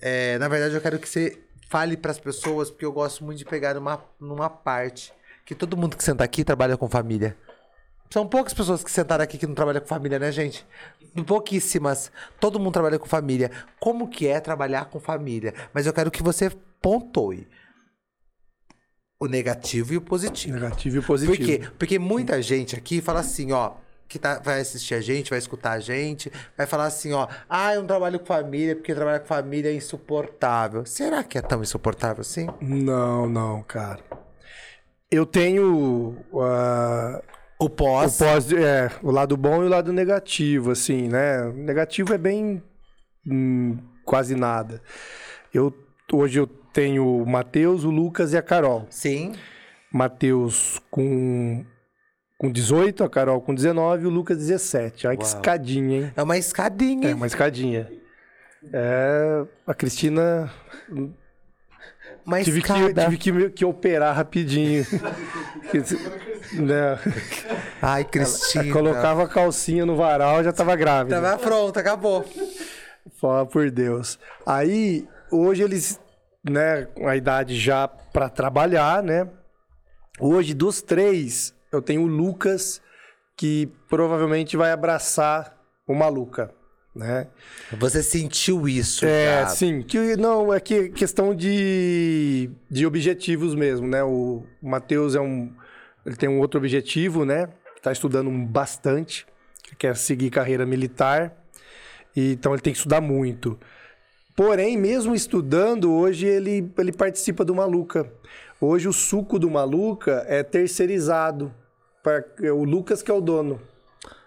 Speaker 1: É, na verdade, eu quero que você fale pras pessoas, porque eu gosto muito de pegar uma, numa parte que todo mundo que senta aqui trabalha com família. São poucas pessoas que sentaram aqui que não trabalham com família, né, gente? Pouquíssimas. Todo mundo trabalha com família. Como que é trabalhar com família? Mas eu quero que você pontoe o negativo e o positivo.
Speaker 2: Negativo e positivo.
Speaker 1: Por quê? Porque muita gente aqui fala assim, ó, que tá, vai assistir a gente, vai escutar a gente, vai falar assim, ó, ah, eu não trabalho com família porque trabalhar com família é insuportável. Será que é tão insuportável assim?
Speaker 2: Não, não, cara. Eu tenho ah,
Speaker 1: O
Speaker 2: o
Speaker 1: pós.
Speaker 2: pós, é, o lado bom e o lado negativo, assim, né? O negativo é bem hum, quase nada. Eu hoje eu tenho o Matheus, o Lucas e a Carol.
Speaker 1: Sim.
Speaker 2: Matheus com com 18, a Carol com 19 e o Lucas 17. Olha que
Speaker 1: Uau.
Speaker 2: escadinha, hein?
Speaker 1: É uma escadinha.
Speaker 2: É uma escadinha. É, a Cristina
Speaker 1: uma
Speaker 2: tive que,
Speaker 1: escada.
Speaker 2: tive que, que operar rapidinho. Que- né?
Speaker 1: Ai, Cristina.
Speaker 2: Colocava a calcinha no varal, já tava grávida.
Speaker 1: Tava pronto, acabou.
Speaker 2: Fala por Deus. Aí, hoje eles, né, com a idade já para trabalhar, né? Hoje, dos três, eu tenho o Lucas, que provavelmente vai abraçar o Maluca, né?
Speaker 1: Você sentiu isso,
Speaker 2: É,
Speaker 1: já.
Speaker 2: sim. Que, não, é que questão de, de objetivos mesmo, né? O Matheus é um. Ele tem um outro objetivo, né? Está estudando bastante, que quer seguir carreira militar. E, então ele tem que estudar muito. Porém, mesmo estudando, hoje ele, ele participa do Maluca. Hoje o suco do Maluca é terceirizado. Pra, o Lucas que é o dono.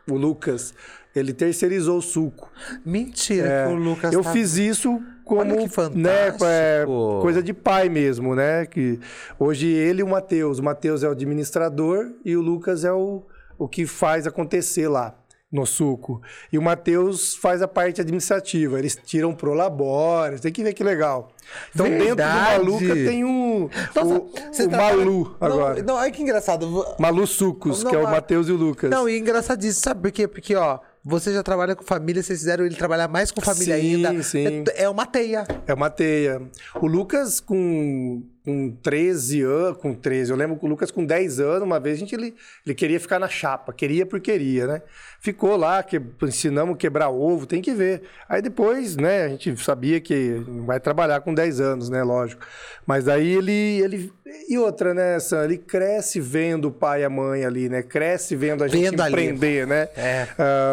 Speaker 2: O Lucas. Ele terceirizou o suco.
Speaker 1: Mentira
Speaker 2: É,
Speaker 1: que o Lucas
Speaker 2: eu
Speaker 1: tá-
Speaker 2: fiz isso como
Speaker 1: Olha que
Speaker 2: né, é, coisa de pai mesmo, né? Que hoje ele e o Matheus, o Matheus é o administrador e o Lucas é o, o que faz acontecer lá no suco. E o Matheus faz a parte administrativa. Eles tiram pro labore, tem que ver que legal. Então dentro
Speaker 1: Verdade.
Speaker 2: do Maluca tem um
Speaker 1: Nossa,
Speaker 2: o, o
Speaker 1: trabalha-
Speaker 2: Malu agora.
Speaker 1: Não, olha que engraçado.
Speaker 2: Malu Sucos,
Speaker 1: Não,
Speaker 2: que é o Matheus e o Lucas.
Speaker 1: Não, e engraçadíssimo, sabe por quê? Porque, ó, você já trabalha com família, vocês fizeram ele trabalhar mais com família
Speaker 2: Sim,
Speaker 1: ainda.
Speaker 2: sim.
Speaker 1: É, é uma teia.
Speaker 2: É uma teia. O Lucas com, com 13 anos, com 13, eu lembro que o Lucas com 10 anos, uma vez a gente, ele, ele queria ficar na chapa, queria por queria, né? Ficou lá, que, ensinamos a quebrar ovo, tem que ver. Aí depois, né, a gente sabia que vai trabalhar com 10 anos, né, lógico. Mas aí ele, ele... E outra, né, Sam, ele cresce vendo o pai e a mãe ali, né? Cresce vendo a gente
Speaker 1: Vendo ali.
Speaker 2: empreender, né?
Speaker 1: É.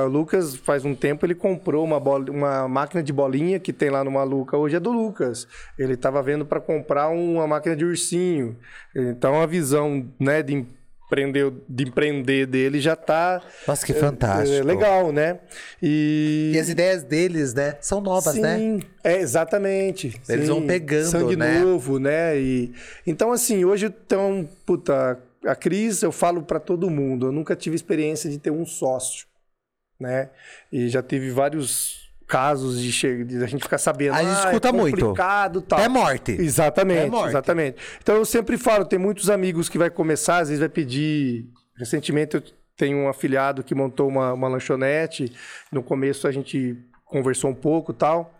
Speaker 2: O Lucas, faz um tempo, ele comprou uma, bola, uma máquina de bolinha que tem lá no Maluca. Hoje é do Lucas. Ele estava vendo para comprar uma máquina de ursinho. Então a visão né, de, empreender, de empreender dele já tá
Speaker 1: Nossa, que fantástico.
Speaker 2: é, legal, né? E,
Speaker 1: E as ideias deles, né, são novas,
Speaker 2: sim,
Speaker 1: né?
Speaker 2: É, exatamente.
Speaker 1: Eles
Speaker 2: sim.
Speaker 1: vão pegando,
Speaker 2: Sangue
Speaker 1: né?
Speaker 2: novo, né? E, então, assim, hoje, então, puta, a Cris, eu falo para todo mundo, eu nunca tive experiência de ter um sócio, né? E já tive vários casos de, che- de a gente ficar sabendo.
Speaker 1: A gente
Speaker 2: ah,
Speaker 1: escuta
Speaker 2: é
Speaker 1: muito.
Speaker 2: tal.
Speaker 1: É morte.
Speaker 2: Exatamente,
Speaker 1: É morte.
Speaker 2: exatamente. Então eu sempre falo, tem muitos amigos que vai começar, às vezes vai pedir. Recentemente eu tenho um afiliado que montou uma, uma lanchonete. No começo a gente conversou um pouco tal.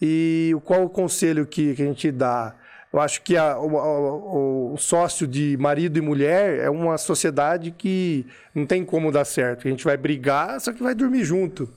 Speaker 2: E qual o conselho que, que a gente dá? Eu acho que a- o, o- o sócio de marido e mulher é uma sociedade que não tem como dar certo. A gente vai brigar, só que vai dormir junto.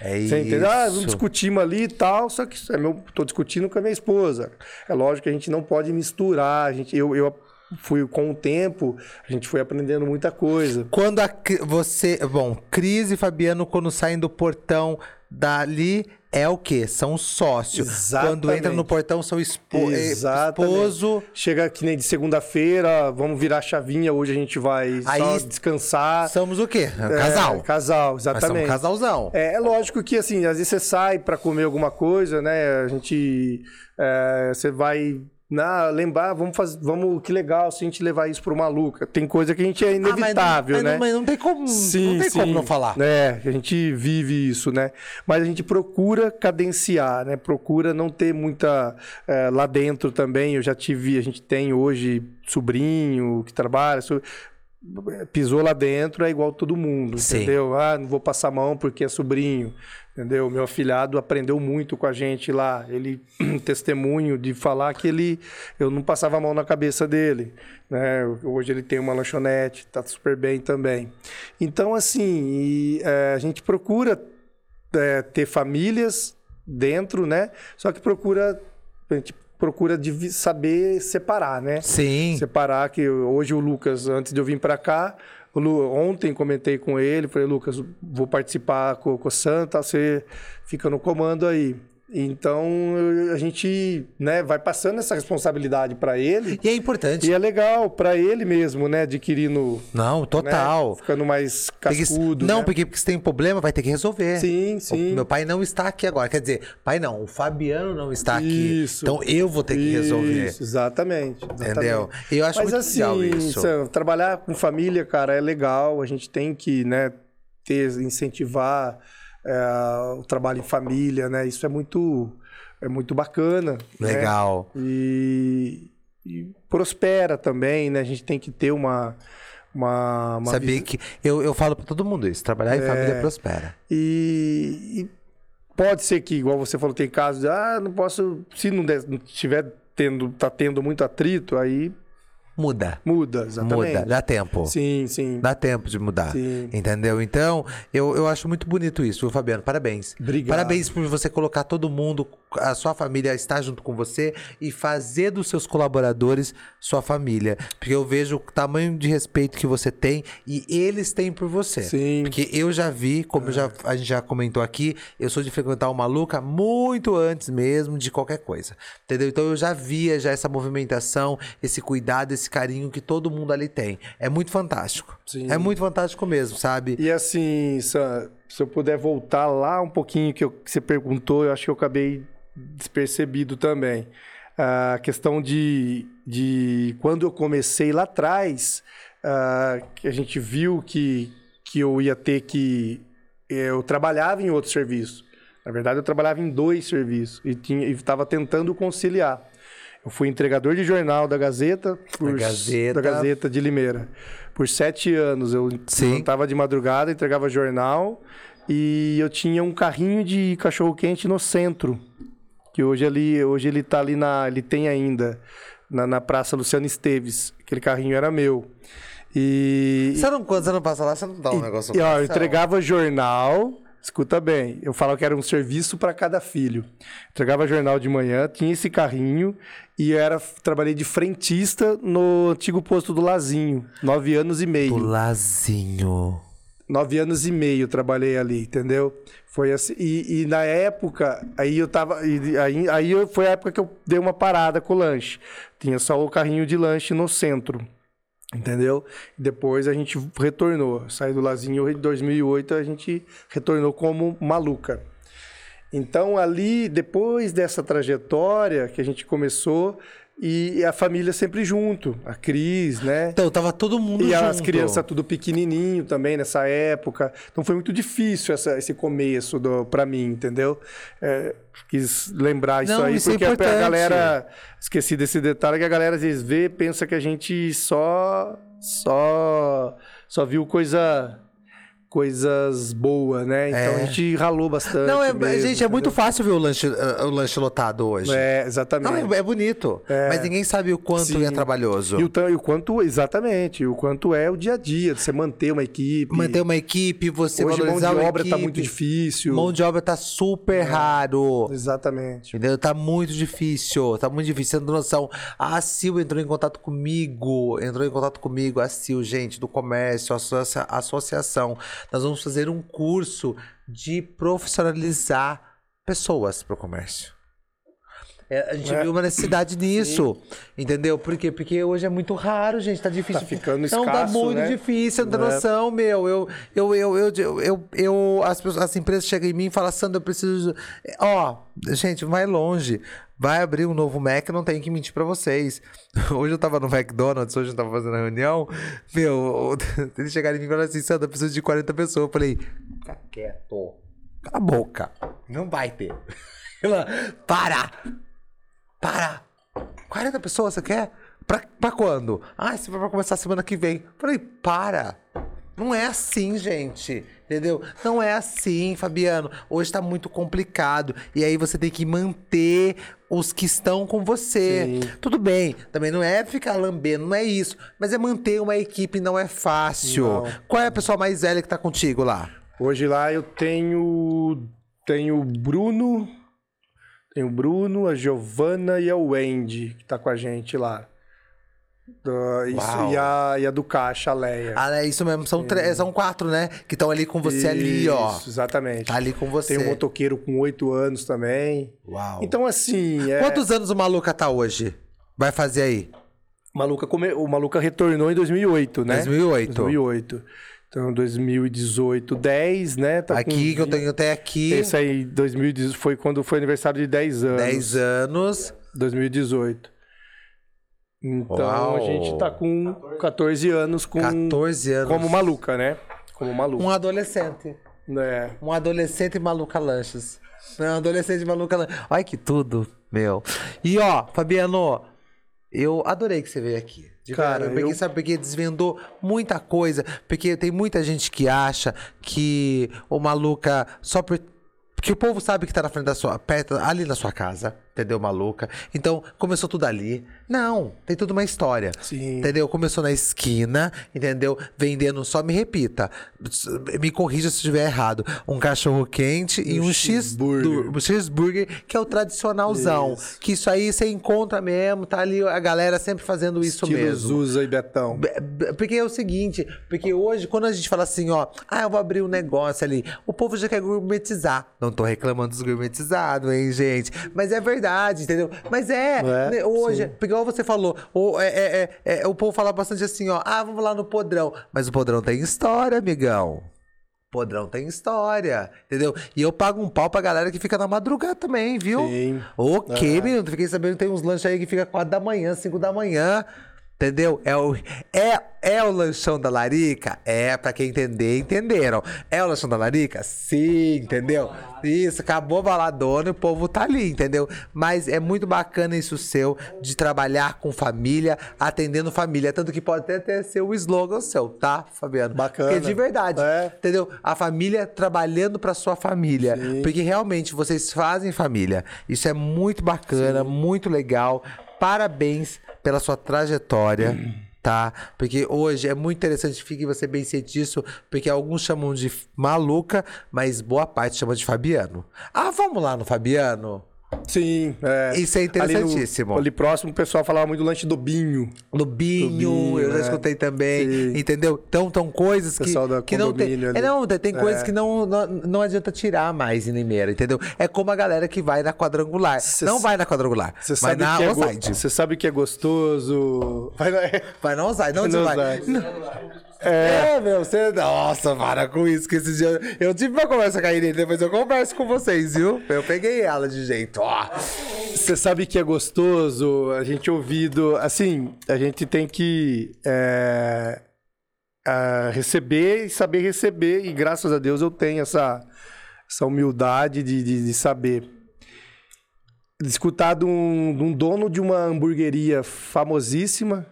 Speaker 1: É
Speaker 2: Você
Speaker 1: isso.
Speaker 2: entendeu? Ah, vamos discutimos ali e tal, só que isso é meu, tô discutindo com a minha esposa. É lógico que a gente não pode misturar. A gente, eu, eu fui com o tempo, a gente foi aprendendo muita coisa.
Speaker 1: Quando a, você. Bom, Cris e Fabiano, quando saem do portão, dali é o quê? São sócios. Quando entra no
Speaker 2: Exatamente.
Speaker 1: portão, são espo eh,
Speaker 2: Exatamente.
Speaker 1: esposo.
Speaker 2: Chega que nem de segunda-feira, vamos virar a chavinha, hoje a gente vai
Speaker 1: Aí-
Speaker 2: só descansar.
Speaker 1: Somos o quê?
Speaker 2: É,
Speaker 1: Casal.
Speaker 2: Casal,
Speaker 1: Nós somos
Speaker 2: exatamente.
Speaker 1: casalzão.
Speaker 2: É, é lógico que, assim, às vezes você sai pra comer alguma coisa, né? A gente. é, você vai. Na, lembrar, vamos fazer. Vamos, que legal se a gente levar isso pro maluca. Tem coisa que a gente é
Speaker 1: Ah, mas não-
Speaker 2: inevitável,
Speaker 1: mas
Speaker 2: né?
Speaker 1: Não, mas não tem como, não tem como não falar.
Speaker 2: É, a gente vive isso, né? Mas a gente procura cadenciar, né? Procura não ter muita. é, lá dentro também, eu já tive, a gente tem hoje sobrinho que trabalha. so- Pisou lá dentro é igual todo mundo,
Speaker 1: Sim.
Speaker 2: entendeu? Ah, não vou passar mão porque é sobrinho, entendeu? Meu afilhado aprendeu muito com a gente lá. Ele testemunho de falar que ele eu não passava a mão na cabeça dele, né? Hoje ele tem uma lanchonete, tá super bem também. Então assim, e, é, a gente procura é, ter famílias dentro, né? Só que procura a gente procura saber separar, né?
Speaker 1: Sim.
Speaker 2: Separar que hoje o Lucas, antes de eu vir para cá, Lu- ontem comentei com ele, falei, Lucas, vou participar com, com o Santa, você fica no comando aí. Então a gente né, vai passando essa responsabilidade para ele.
Speaker 1: E é importante.
Speaker 2: E é legal para ele mesmo, né? Adquirindo.
Speaker 1: Não,
Speaker 2: né,
Speaker 1: total.
Speaker 2: ficando mais cascudo.
Speaker 1: não,
Speaker 2: né?
Speaker 1: porque, porque se tem problema, vai ter que resolver.
Speaker 2: Sim,
Speaker 1: O
Speaker 2: sim.
Speaker 1: meu pai não está aqui agora. Quer dizer, pai não, o Fabiano não está aqui.
Speaker 2: Isso.
Speaker 1: Então eu vou ter que resolver.
Speaker 2: Isso, exatamente, exatamente.
Speaker 1: Entendeu? E eu acho
Speaker 2: Mas
Speaker 1: muito
Speaker 2: assim,
Speaker 1: legal isso.
Speaker 2: Trabalhar com família, cara, é legal. A gente tem que, né, ter, incentivar é, o trabalho em família, né? Isso é muito, é muito bacana. né?
Speaker 1: Legal.
Speaker 2: E, e prospera também, né? A gente tem que ter uma. uma, uma
Speaker 1: Sabia
Speaker 2: vis-
Speaker 1: que. Eu, eu falo pra todo mundo isso: trabalhar em família prospera.
Speaker 2: E, e pode ser que, igual você falou, tem casos de, ah, não posso. Se não, der- não tiver tendo, tá tendo muito atrito, aí
Speaker 1: Muda.
Speaker 2: muda, exatamente.
Speaker 1: Muda. Dá tempo.
Speaker 2: Sim, sim.
Speaker 1: Dá tempo de mudar.
Speaker 2: Sim.
Speaker 1: Entendeu? Então, eu, eu acho muito bonito isso, viu, Fabiano? Parabéns.
Speaker 2: Obrigado.
Speaker 1: Parabéns por você colocar todo mundo, a sua família estar junto com você e fazer dos seus colaboradores sua família. Porque eu vejo o tamanho de respeito que você tem e eles têm por você.
Speaker 2: Sim.
Speaker 1: Porque eu já vi, como já, a gente já comentou aqui, eu sou de frequentar o Maluca muito antes mesmo de qualquer coisa. Entendeu? Então eu já via já essa movimentação, esse cuidado, esse carinho que todo mundo ali tem. É muito fantástico.
Speaker 2: Sim.
Speaker 1: É muito fantástico mesmo, sabe?
Speaker 2: E assim, Sam, se eu puder voltar lá um pouquinho que, eu- que você perguntou, eu acho que eu acabei despercebido também. A questão de, de quando eu comecei lá atrás, que a gente viu que, que eu ia ter que. Eu trabalhava em outro serviço. Na verdade, eu trabalhava em dois serviços e estava tentando conciliar. Eu fui entregador de jornal da Gazeta, por-
Speaker 1: Gazeta.
Speaker 2: da Gazeta de Limeira. Por sete anos eu levantava de madrugada, entregava jornal e eu tinha um carrinho de cachorro quente no centro, que hoje ali, hoje ele tá ali na, ele tem ainda na, na Praça Luciano Esteves. Aquele carrinho era meu. E
Speaker 1: Você não, quando você não passa lá, você não dá um negócio
Speaker 2: e, ó, eu entregava jornal. Escuta bem, eu falava que era um serviço para cada filho. Entregava jornal de manhã, tinha esse carrinho e eu era trabalhei de frentista no antigo posto do Lazinho, nove anos e meio.
Speaker 1: Do Lazinho.
Speaker 2: Nove anos e meio trabalhei ali, entendeu? Foi assim. E, e na época, aí eu tava. e Aí, aí foi a época que eu dei uma parada com o lanche. Tinha só o carrinho de lanche no centro. Entendeu? Depois a gente retornou. Saí do Lazinho em 2008, a gente retornou como maluca. Então, ali, depois dessa trajetória que a gente começou, e a família sempre junto. A Cris, né?
Speaker 1: Então, tava todo mundo
Speaker 2: E
Speaker 1: junto.
Speaker 2: as crianças tudo pequenininho também nessa época. Então foi muito difícil essa- esse começo do, pra mim, entendeu? É, quis lembrar isso
Speaker 1: Não,
Speaker 2: aí,
Speaker 1: isso é
Speaker 2: porque a- a,
Speaker 1: importante.
Speaker 2: galera... Esqueci desse detalhe, que a galera às vezes vê pensa que a gente só... Só... Só viu coisa... Coisas boas, né? Então
Speaker 1: É.
Speaker 2: a gente ralou bastante.
Speaker 1: Não, é,
Speaker 2: mesmo,
Speaker 1: gente, é muito fácil ver o lanche, uh, o lanche lotado hoje.
Speaker 2: É,
Speaker 1: Não,
Speaker 2: exatamente.
Speaker 1: é, é bonito. Mas ninguém sabe o quanto
Speaker 2: Sim.
Speaker 1: é trabalhoso.
Speaker 2: E o, e o quanto, exatamente, o quanto é o dia a dia, você manter uma equipe.
Speaker 1: Manter uma equipe, você
Speaker 2: Hoje mão de
Speaker 1: valorizar
Speaker 2: obra tá
Speaker 1: equipe.
Speaker 2: muito difícil. É.
Speaker 1: Mão de obra tá super raro.
Speaker 2: Exatamente.
Speaker 1: Entendeu? Tá muito difícil, tá muito difícil. Você não tem noção. A Sil entrou em contato comigo, entrou em contato comigo, a Sil, gente, do comércio, associa- associação. Nós vamos fazer um curso de profissionalizar pessoas para o comércio. É, a gente
Speaker 2: É.
Speaker 1: viu uma necessidade nisso, entendeu? Por quê? Porque hoje é muito raro, gente, tá difícil.
Speaker 2: Tá ficando
Speaker 1: Não, tá
Speaker 2: escasso,
Speaker 1: muito
Speaker 2: né?
Speaker 1: difícil, não tem
Speaker 2: É.
Speaker 1: noção, meu. Eu, eu, eu, eu, eu, eu, eu- as, pessoas- as empresas chegam em mim e falam, Sandra, eu preciso... Ó, gente, vai longe. Vai abrir um novo Mac, não tem que mentir pra vocês. Hoje eu tava no McDonald's, hoje eu tava fazendo a reunião. Meu, eles chegaram em mim e falaram assim, Sandra, eu preciso de 40 pessoas. Eu falei, fica quieto. Cala a boca. Não vai ter. Ela, para! Para! 40 pessoas você quer? Pra, pra quando? Ah, isso vai começar semana que vem. Falei, para! Não é assim, gente. Entendeu? Não é assim, Fabiano. Hoje tá muito complicado. E aí você tem que manter os que estão com você.
Speaker 2: Sim.
Speaker 1: Tudo bem. Também não é ficar lambendo, não é isso. Mas é manter uma equipe, não é fácil.
Speaker 2: Não.
Speaker 1: Qual é a pessoa mais velha que tá contigo lá?
Speaker 2: Hoje lá eu tenho. Tenho o Bruno. Tem o Bruno, a Giovana e a Wendy, que tá com a gente lá. Do- isso, e, a, e a do Caixa, a Leia.
Speaker 1: Ah, é isso mesmo. São, tre- são quatro, né? Que estão ali com você ali, ó.
Speaker 2: Isso, exatamente.
Speaker 1: Tá ali com você.
Speaker 2: Tem um motoqueiro com oito anos também.
Speaker 1: Uau.
Speaker 2: Então, assim. É...
Speaker 1: Quantos anos o Maluca tá hoje? Vai fazer aí?
Speaker 2: Maluca come- O Maluca retornou em 2008, né?
Speaker 1: 2008.
Speaker 2: 2008. Então, 2018, 10, né? Tá
Speaker 1: aqui, que eu tenho até aqui.
Speaker 2: Esse aí, 2018, foi quando foi aniversário de 10 anos.
Speaker 1: 10 anos.
Speaker 2: 2018. Então
Speaker 1: Uau.
Speaker 2: a gente tá com 14 anos com
Speaker 1: 14 anos.
Speaker 2: como maluca, né? Como maluca.
Speaker 1: Um adolescente.
Speaker 2: É.
Speaker 1: Um adolescente maluca lanches. Um adolescente maluca lanches. Olha que tudo, meu. E ó, Fabiano, eu adorei que você veio aqui. De
Speaker 2: Cara,
Speaker 1: eu peguei,
Speaker 2: eu-
Speaker 1: sabe, porque desvendou muita coisa. Porque tem muita gente que acha que o maluca só por. Porque o povo sabe que tá na frente da sua. perto, ali na sua casa, entendeu, maluca? Então, começou tudo ali. Não, tem tudo uma história.
Speaker 2: Sim.
Speaker 1: Entendeu? Começou na esquina, entendeu? Vendendo, só me repita. Me corrija se estiver errado. Um cachorro quente e um X
Speaker 2: cheeseburger.
Speaker 1: um cheeseburger, que é o tradicionalzão.
Speaker 2: Isso.
Speaker 1: Que isso aí você encontra mesmo, tá ali a galera sempre fazendo isso
Speaker 2: Estilo
Speaker 1: mesmo.
Speaker 2: Zuza e Betão.
Speaker 1: Porque é o seguinte, porque hoje, quando a gente fala assim, ó, ah, eu vou abrir um negócio ali, o povo já quer gourmetizar. Não tô reclamando dos gourmetizados, hein, gente? Mas é verdade, entendeu? Mas é,
Speaker 2: É,
Speaker 1: né, hoje,
Speaker 2: sim.
Speaker 1: igual você falou, o, é, é- é- é- o povo fala bastante assim, ó, ah, vamos lá no podrão. Mas o podrão tem história, amigão. Podrão tem história, entendeu? E eu pago um pau pra galera que fica na madrugada também, viu?
Speaker 2: Sim.
Speaker 1: Ok, menino. Fiquei sabendo que tem uns lanches aí que fica 4 da manhã, 5 da manhã. Entendeu? É o, é, é o lanchão da Larica? É, pra quem entender, entenderam. É o lanchão da Larica? Sim, entendeu? Isso, acabou a baladona e o povo tá ali, entendeu? Mas é muito bacana isso seu, de trabalhar com família, atendendo família. Tanto que pode até, ser o slogan seu, tá, Fabiano?
Speaker 2: Bacana.
Speaker 1: Porque de verdade,
Speaker 2: É.
Speaker 1: entendeu? A família trabalhando pra sua família. Porque realmente vocês fazem família. Isso é muito bacana, muito legal. Parabéns pela sua trajetória. Tá? Porque hoje é muito interessante, fique você bem ciente disso, porque alguns chamam de maluca, mas boa parte chama de Fabiano. Ah, vamos lá no Fabiano?
Speaker 2: Sim, é.
Speaker 1: Isso é interessantíssimo.
Speaker 2: Ali, no- ali próximo o pessoal falava muito do lanche do Binho.
Speaker 1: No Binho,
Speaker 2: Binho,
Speaker 1: eu já
Speaker 2: é.
Speaker 1: escutei também,
Speaker 2: Sim.
Speaker 1: entendeu? Então, são coisas que, que não tem. É,
Speaker 2: ali.
Speaker 1: não, tem coisas
Speaker 2: É.
Speaker 1: que não, não, não adianta tirar mais em Limeira, entendeu? É como a galera que vai na quadrangular.
Speaker 2: Cê
Speaker 1: não vai na quadrangular,
Speaker 2: Você
Speaker 1: vai
Speaker 2: sabe,
Speaker 1: na
Speaker 2: que é você sabe que é gostoso. Vai na...
Speaker 1: Vai na outside, não,
Speaker 2: Não
Speaker 1: você vai.
Speaker 2: vai.
Speaker 1: É, meu, você. Nossa, para com isso, que esse dia. Eu tive uma conversa com a Irene, depois eu converso com vocês, viu? Eu peguei ela de jeito, ó.
Speaker 2: Você sabe que é gostoso a gente ouvido. Assim, a gente tem que é, receber e saber receber. E graças a Deus eu tenho essa, essa humildade de, de, de saber. Escutar de um, de um dono de uma hamburgueria famosíssima.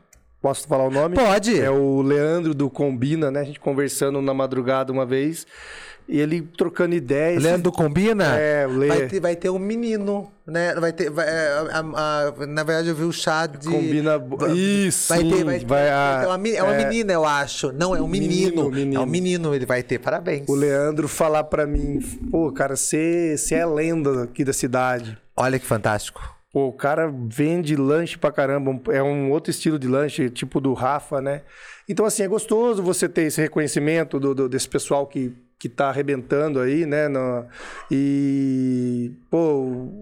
Speaker 2: Posso falar o nome?
Speaker 1: Pode.
Speaker 2: É o Leandro do Combina, né? A gente conversando na madrugada uma vez. E ele trocando ideias.
Speaker 1: Leandro combina?
Speaker 2: É, o Lê.
Speaker 1: Vai ter, vai ter um menino, né? Vai ter. vai- é, a- a- na verdade, eu vi o chá de.
Speaker 2: Combina. Isso.
Speaker 1: Vai ter, vai ter.
Speaker 2: vai
Speaker 1: vai
Speaker 2: a-
Speaker 1: ter uma, meni- é uma
Speaker 2: é,
Speaker 1: menina, eu acho. Não, é um menino.
Speaker 2: Menino, menino.
Speaker 1: É um menino, ele vai ter. Parabéns.
Speaker 2: O Leandro falar pra mim, pô, cara, você você é lenda aqui da cidade.
Speaker 1: Olha que fantástico.
Speaker 2: Pô, o cara vende lanche pra caramba, é um outro estilo de lanche, tipo do Rafa, né? Então, assim, é gostoso você ter esse reconhecimento do, do- desse pessoal que, que tá arrebentando aí, né? No- e, pô,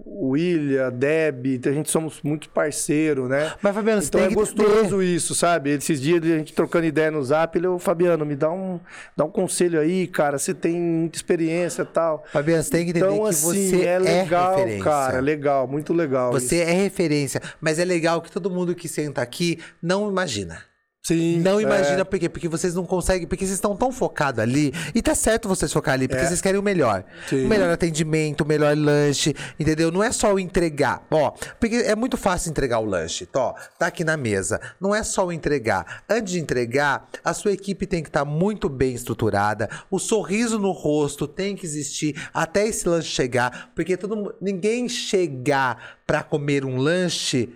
Speaker 2: o William, Deb, a gente somos muito parceiro, né?
Speaker 1: Mas, Fabiano, você
Speaker 2: Então é gostoso isso, sabe? Esses dias a gente trocando ideia no zap, ele, ô Fabiano, me dá um, dá um conselho aí, cara. Você tem muita experiência e tal.
Speaker 1: Fabiano, você tem que entender
Speaker 2: Então,
Speaker 1: que
Speaker 2: assim,
Speaker 1: você
Speaker 2: é legal,
Speaker 1: referência.
Speaker 2: cara. Legal, muito legal.
Speaker 1: Você é referência. Mas é legal que todo mundo que senta aqui não imagina.
Speaker 2: Sim.
Speaker 1: Não
Speaker 2: é.
Speaker 1: imagina por quê? Porque vocês não conseguem, porque vocês estão tão focados ali. E tá certo vocês focar ali, porque vocês querem o melhor.
Speaker 2: É. Sim.
Speaker 1: O melhor atendimento, o melhor lanche, entendeu? Não é só o entregar. Ó, porque é muito fácil entregar o lanche. Tó, tá aqui na mesa. Não é só o entregar. Antes de entregar, a sua equipe tem que estar muito bem estruturada. O sorriso no rosto tem que existir até esse lanche chegar. Porque todo mundo, ninguém chegar pra comer um lanche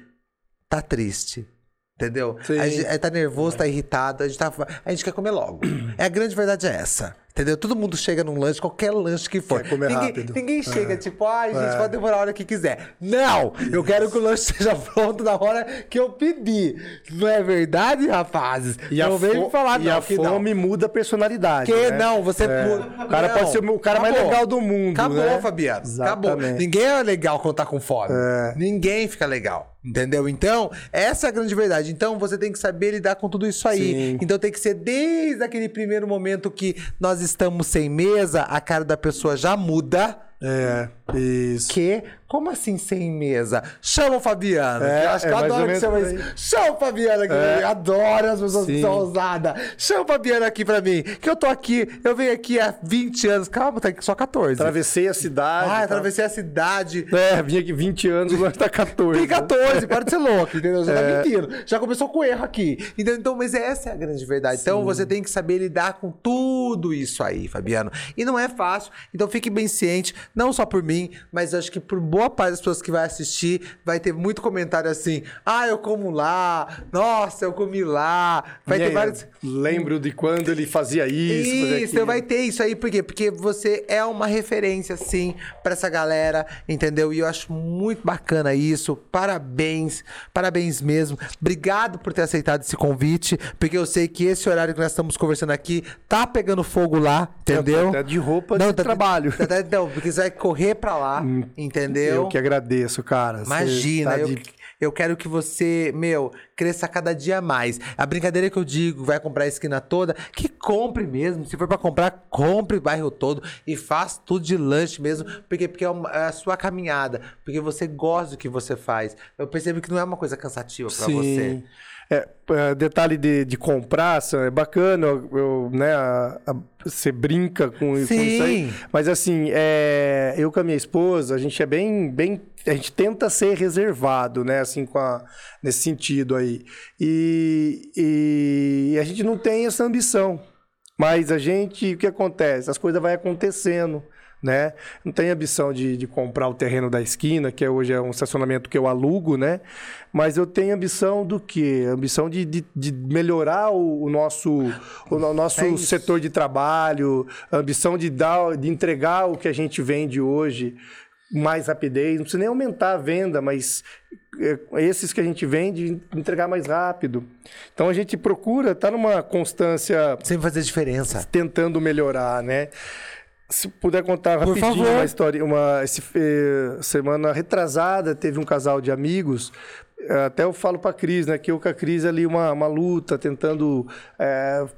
Speaker 1: tá triste. Entendeu?
Speaker 2: Sim.
Speaker 1: A gente tá nervoso, tá irritado, a gente, tá, a gente quer comer logo. É a grande verdade é essa. Entendeu? Todo mundo chega num lanche, qualquer lanche que for.
Speaker 2: Quer comer
Speaker 1: ninguém,
Speaker 2: rápido.
Speaker 1: ninguém chega tipo, ai, gente, pode demorar a hora que quiser. Não! Eu quero que o lanche seja pronto na hora que eu pedi. Não é verdade, rapazes?
Speaker 2: E
Speaker 1: não vem me falar
Speaker 2: e
Speaker 1: não,
Speaker 2: a
Speaker 1: que não.
Speaker 2: fome muda a personalidade.
Speaker 1: Que
Speaker 2: né?
Speaker 1: não, você.
Speaker 2: O cara pode ser o cara mais legal do mundo.
Speaker 1: Acabou,
Speaker 2: né?
Speaker 1: Fabiano. Acabou.
Speaker 2: Exatamente.
Speaker 1: Ninguém é legal quando tá com fome.
Speaker 2: É.
Speaker 1: Ninguém fica legal. Entendeu? Então, essa é a grande verdade. Então, você tem que saber lidar com tudo isso aí.
Speaker 2: Sim.
Speaker 1: Então, tem que ser desde aquele primeiro momento que nós estamos sem mesa, a cara da pessoa já muda.
Speaker 2: É, isso.
Speaker 1: Que? Como assim sem mesa? Chama o Fabiano.
Speaker 2: É,
Speaker 1: que eu acho que
Speaker 2: é
Speaker 1: eu adoro que chama isso. Chama o Fabiano aqui.
Speaker 2: É.
Speaker 1: Adoro as pessoas que
Speaker 2: Sim.
Speaker 1: são ousadas. Chama o Fabiano aqui pra mim. Que eu tô aqui, eu venho aqui há 20 anos. Calma, tá aqui só 14.
Speaker 2: Atravessei a cidade.
Speaker 1: Ah,
Speaker 2: tá?
Speaker 1: atravessei a cidade.
Speaker 2: É, vim aqui 20 anos, agora tá 14.
Speaker 1: Tem 14, para de ser louco, entendeu? Já
Speaker 2: É.
Speaker 1: tá mentindo. Já começou com erro aqui. Entendeu? Então, mas essa é a grande verdade. Então, você tem que saber lidar com tudo isso aí, Fabiano. E não é fácil. Então, fique bem ciente, não só por mim, mas acho que por boa parte das pessoas que vai assistir, vai ter muito comentário assim: ah, eu como lá, nossa, eu comi lá. Vai
Speaker 2: E
Speaker 1: ter vários.
Speaker 2: Lembro de quando ele fazia isso. fazia
Speaker 1: Isso,
Speaker 2: aquilo.
Speaker 1: vai ter isso aí, por quê? Porque você é uma referência, sim, pra essa galera, entendeu? E eu acho muito bacana isso. Parabéns, parabéns mesmo. Obrigado por ter aceitado esse convite, porque eu sei que esse horário que nós estamos conversando aqui tá pegando fogo lá, entendeu?
Speaker 2: Até de roupa de
Speaker 1: tá-
Speaker 2: trabalho.
Speaker 1: tá- tá- Não, porque você vai correr pra lá, entendeu?
Speaker 2: Eu que agradeço, cara.
Speaker 1: Imagina,
Speaker 2: tá
Speaker 1: eu,
Speaker 2: de-
Speaker 1: eu quero que você, meu, cresça cada dia mais. A brincadeira que eu digo, vai comprar a esquina toda, que compre mesmo. Se for pra comprar, compre o bairro todo e faz tudo de lanche mesmo, porque, porque é, uma- é a sua caminhada, porque você gosta do que você faz. Eu percebo que não é uma coisa cansativa pra você.
Speaker 2: É, é, detalhe de, de comprar, é bacana, eu, né, a- a- você brinca com, com isso aí. Mas assim, é, eu com a minha esposa, a gente é bem, bem, a gente tenta ser reservado, né, assim, com a- nesse sentido aí. E, e a gente não tem essa ambição. Mas a gente, o que acontece? As coisas vão acontecendo, né? Não tem ambição de, de comprar o terreno da esquina, que é- hoje é um estacionamento que eu alugo, né? Mas eu tenho ambição do quê? Ambição de, de, de melhorar o, o nosso, o no- nosso
Speaker 1: É
Speaker 2: setor de trabalho, ambição de dar, de entregar o que a gente vende hoje mais rapidez, não precisa nem aumentar a venda, mas é, esses que a gente vende, entregar mais rápido. Então a gente procura estar numa constância
Speaker 1: Sempre fazer diferença.
Speaker 2: tentando melhorar, né? Se puder contar
Speaker 1: Por
Speaker 2: rapidinho
Speaker 1: favor.
Speaker 2: uma história, uma esse, eh, semana retrasada teve um casal de amigos. eh, Até eu falo para Cris, né? Que eu com a Cris ali uma, uma luta, tentando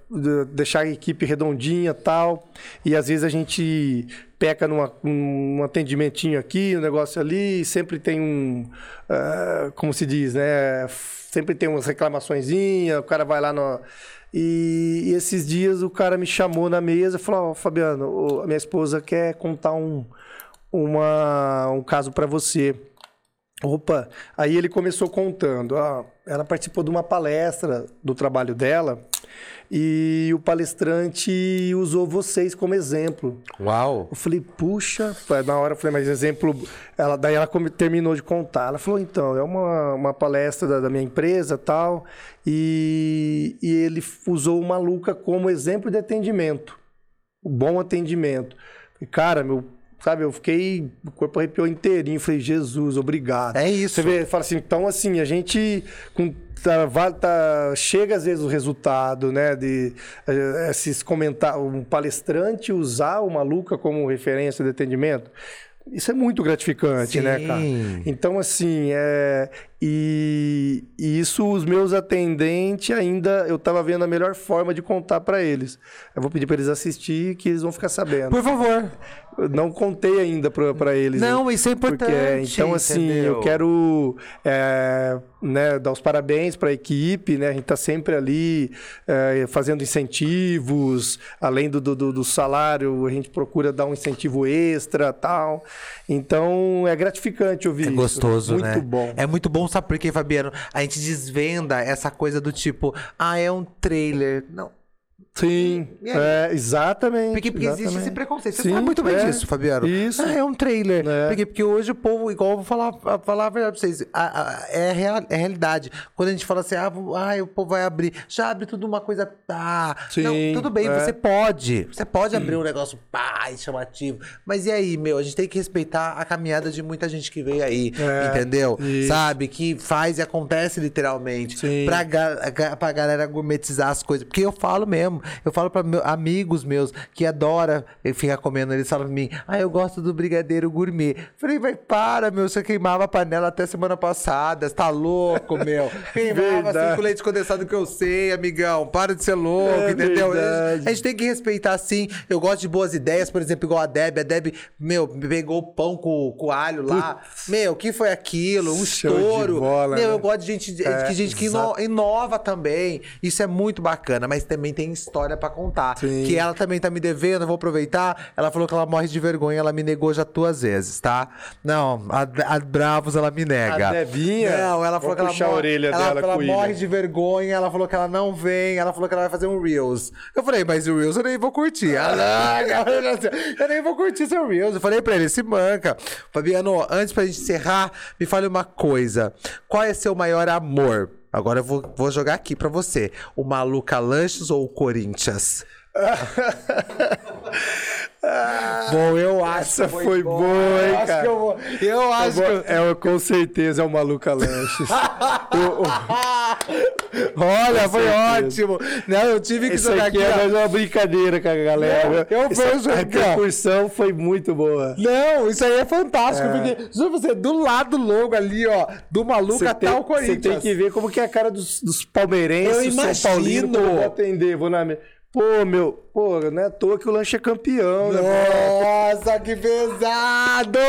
Speaker 2: de- deixar a equipe redondinha tal. E às vezes a gente peca numa, um atendimentinho aqui, um negócio ali, e sempre tem um. como se diz, né? Sempre tem umas reclamaçõezinhas, o cara vai lá no. E, esses dias o cara me chamou na mesa e falou: Ó, Fabiano, o- a minha esposa quer contar um, uma, um caso para você. Opa, aí ele começou contando. ó, ela participou de uma palestra do trabalho dela e o palestrante usou vocês como exemplo.
Speaker 1: Uau.
Speaker 2: Eu falei, puxa, na hora eu falei, mas exemplo. Ela, daí ela terminou de contar. Ela falou, então, é uma, uma palestra da, da minha empresa tal, e, e ele usou o Maluca como exemplo de atendimento. O bom atendimento. Falei, cara, meu, sabe, eu fiquei, o corpo arrepiou inteirinho, falei, Jesus, obrigado.
Speaker 1: É isso.
Speaker 2: Você vê, fala assim, então assim, a gente com, tá, tá- chega às vezes o resultado, né, de eh, esses comentários, um palestrante usar o Maluca como referência de atendimento, isso é muito gratificante, né, cara?
Speaker 1: Sim.
Speaker 2: Então, assim, é... E, e isso os meus atendentes ainda eu tava vendo a melhor forma de contar para eles. Eu vou pedir para eles assistir que eles vão ficar sabendo.
Speaker 1: Por favor.
Speaker 2: Não contei ainda para eles.
Speaker 1: Não,
Speaker 2: né?
Speaker 1: isso é importante.
Speaker 2: Porque, então, assim,
Speaker 1: entendeu?
Speaker 2: eu quero é, né, dar os parabéns para a equipe, né? A gente está sempre ali é, fazendo incentivos, além do, do, do salário, a gente procura dar um incentivo extra tal. Então, é gratificante ouvir
Speaker 1: É
Speaker 2: isso.
Speaker 1: gostoso,
Speaker 2: Muito
Speaker 1: né?
Speaker 2: bom.
Speaker 1: É muito bom, sabe por quê, Fabiano? A gente desvenda essa coisa do tipo, ah, é um trailer. Não.
Speaker 2: Sim, é, exatamente.
Speaker 1: Porque, porque existe
Speaker 2: exatamente.
Speaker 1: esse preconceito. Você
Speaker 2: Sim,
Speaker 1: sabe muito bem
Speaker 2: é.
Speaker 1: disso, Fabiano.
Speaker 2: Isso.
Speaker 1: Ah, é um trailer.
Speaker 2: É.
Speaker 1: Porque, porque hoje o povo, igual eu vou falar, falar a verdade pra vocês, a- a- é, real, é realidade. Quando a gente fala assim, ah, o povo vai abrir, já abre tudo uma coisa. Ah,
Speaker 2: Sim,
Speaker 1: não, tudo bem,
Speaker 2: é.
Speaker 1: você pode. Você pode abrir um negócio pá, e chamativo. Mas e aí, meu? A gente tem que respeitar a caminhada de muita gente que veio aí,
Speaker 2: É,
Speaker 1: entendeu?
Speaker 2: isso.
Speaker 1: Sabe? Que faz e acontece literalmente.
Speaker 2: Sim.
Speaker 1: Pra, ga- pra galera gourmetizar as coisas. Porque eu falo mesmo, eu falo pra meu- amigos meus que adora ficar comendo, eles falam pra mim, ah, eu gosto do brigadeiro gourmet. Falei, vai, para, meu, você queimava a panela até semana passada, você tá louco, meu. Queimava assim com leite condensado que eu sei, amigão. Para de ser louco,
Speaker 2: É
Speaker 1: entendeu?
Speaker 2: verdade.
Speaker 1: A gente tem que respeitar sim. Eu gosto de boas ideias, por exemplo, igual a Deb. A Deb, meu, pegou o pão com, com alho lá. Meu, o que foi aquilo? Um
Speaker 2: Show de
Speaker 1: estouro.
Speaker 2: bola,
Speaker 1: meu,
Speaker 2: né?
Speaker 1: eu gosto de gente, de
Speaker 2: É,
Speaker 1: que gente que ino- inova também. Isso é muito bacana, mas também tem história pra contar.
Speaker 2: Sim.
Speaker 1: Que ela também tá me devendo, eu vou aproveitar. Ela falou que ela morre de vergonha, ela me negou já duas vezes, tá? Não, a, a Bravos ela me nega.
Speaker 2: A Debinha?
Speaker 1: Não, ela
Speaker 2: Vou
Speaker 1: falou que ela,
Speaker 2: a
Speaker 1: morre-
Speaker 2: orelha
Speaker 1: ela,
Speaker 2: dela
Speaker 1: ela
Speaker 2: o
Speaker 1: morre de vergonha, ela falou que ela não vem, ela falou que ela vai fazer um Reels. Eu falei, mas o Reels eu nem vou curtir. Ela, eu nem vou curtir seu Reels. Eu falei pra ele, se manca. Fabiano, antes pra gente encerrar, me fale uma coisa. Qual é seu maior amor? Agora eu vou, vou jogar aqui pra você. O Maluca Lanches ou o Corinthians? Bom, eu acho.
Speaker 2: Foi
Speaker 1: bom.
Speaker 2: boa, hein,
Speaker 1: Eu acho
Speaker 2: cara?
Speaker 1: que eu vou. Eu acho que. eu-
Speaker 2: É, com certeza é o Maluca Lanches. O- o-
Speaker 1: Olha, foi ótimo. Não, eu tive que
Speaker 2: Isso
Speaker 1: jogar
Speaker 2: aqui
Speaker 1: aqui.
Speaker 2: é
Speaker 1: ó.
Speaker 2: mais uma brincadeira com a galera.
Speaker 1: Não, eu
Speaker 2: Essa-
Speaker 1: vejo
Speaker 2: A
Speaker 1: aqui,
Speaker 2: repercussão foi muito boa.
Speaker 1: Não, isso aí é fantástico, porque juro você, do lado logo ali, ó, do maluco até
Speaker 2: tem,
Speaker 1: o Corinthians.
Speaker 2: você tem que ver como que é a cara dos, dos palmeirenses,
Speaker 1: Eu
Speaker 2: São Paulino,
Speaker 1: imagino.
Speaker 2: eu vou atender, vou na... Pô, meu, pô, não é à toa que o lanche é campeão, né?
Speaker 1: Nossa, que pesado!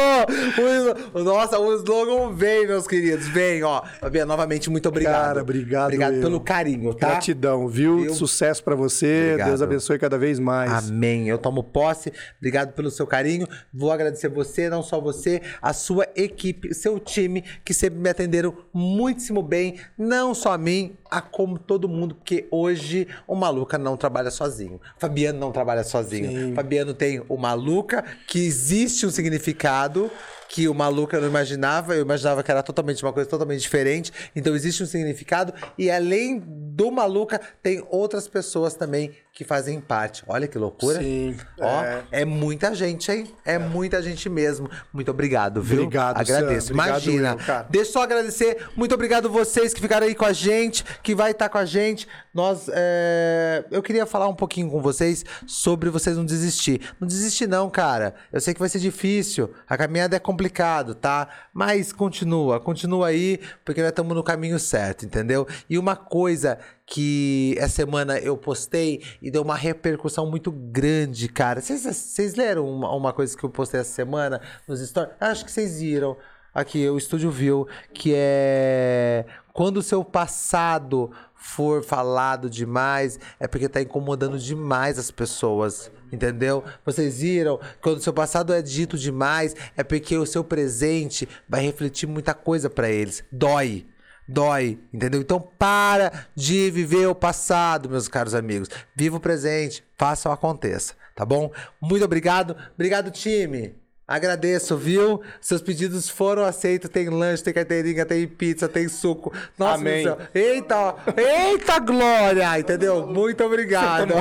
Speaker 1: O- nossa, o slogan vem, meus queridos, vem, ó. Fabiano, novamente, muito obrigado.
Speaker 2: Cara, obrigado
Speaker 1: Obrigado
Speaker 2: eu.
Speaker 1: pelo carinho, tá?
Speaker 2: Gratidão, viu? Sucesso pra você.
Speaker 1: Obrigado.
Speaker 2: Deus abençoe cada vez mais.
Speaker 1: Amém. Eu tomo posse. Obrigado pelo seu carinho. Vou agradecer você, não só você, a sua equipe, seu time, que sempre me atenderam muitíssimo bem. Não só a mim, a como todo mundo, porque hoje o Maluca não trabalha sozinho. Fabiano não trabalha sozinho. Fabiano tem o Maluca, que existe um significado que o Maluca eu não imaginava, eu imaginava que era totalmente uma coisa totalmente diferente. Então existe um significado e além do Maluca tem outras pessoas também que fazem parte. Olha que loucura.
Speaker 2: Sim,
Speaker 1: Ó,
Speaker 2: é.
Speaker 1: é. muita gente, hein? É, muita gente mesmo. Muito obrigado, viu?
Speaker 2: Obrigado,
Speaker 1: Agradeço.
Speaker 2: Sam.
Speaker 1: Imagina. Deixa eu só agradecer. Muito obrigado vocês que ficaram aí com a gente, que vai estar com a gente. Nós, é, eu queria falar um pouquinho com vocês sobre vocês não desistir. Não desistir não, cara. Eu sei que vai ser difícil. A caminhada é complicado, tá? Mas continua, continua aí, porque nós estamos no caminho certo, entendeu? E uma coisa que essa semana eu postei e deu uma repercussão muito grande, cara. Vocês- leram uma, uma coisa que eu postei essa semana nos stories? Acho que vocês viram. Aqui, o estúdio viu, que é quando o seu passado for falado demais, é porque tá incomodando demais as pessoas. Entendeu? Vocês viram? Quando o seu passado é dito demais, é porque o seu presente vai refletir muita coisa pra eles. Dói. Dói, entendeu? Então para de viver o passado, meus caros amigos. Viva o presente, faça o aconteça, tá bom? Muito obrigado. Obrigado, time. Agradeço, viu? Seus pedidos foram aceitos. Tem lanche, tem carteirinha, tem pizza, tem suco. Nossa,
Speaker 2: Amém.
Speaker 1: Deus. Eita, eita glória, entendeu? Muito obrigado.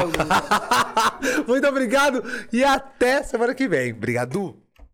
Speaker 1: Muito obrigado e até semana que vem. Obrigado.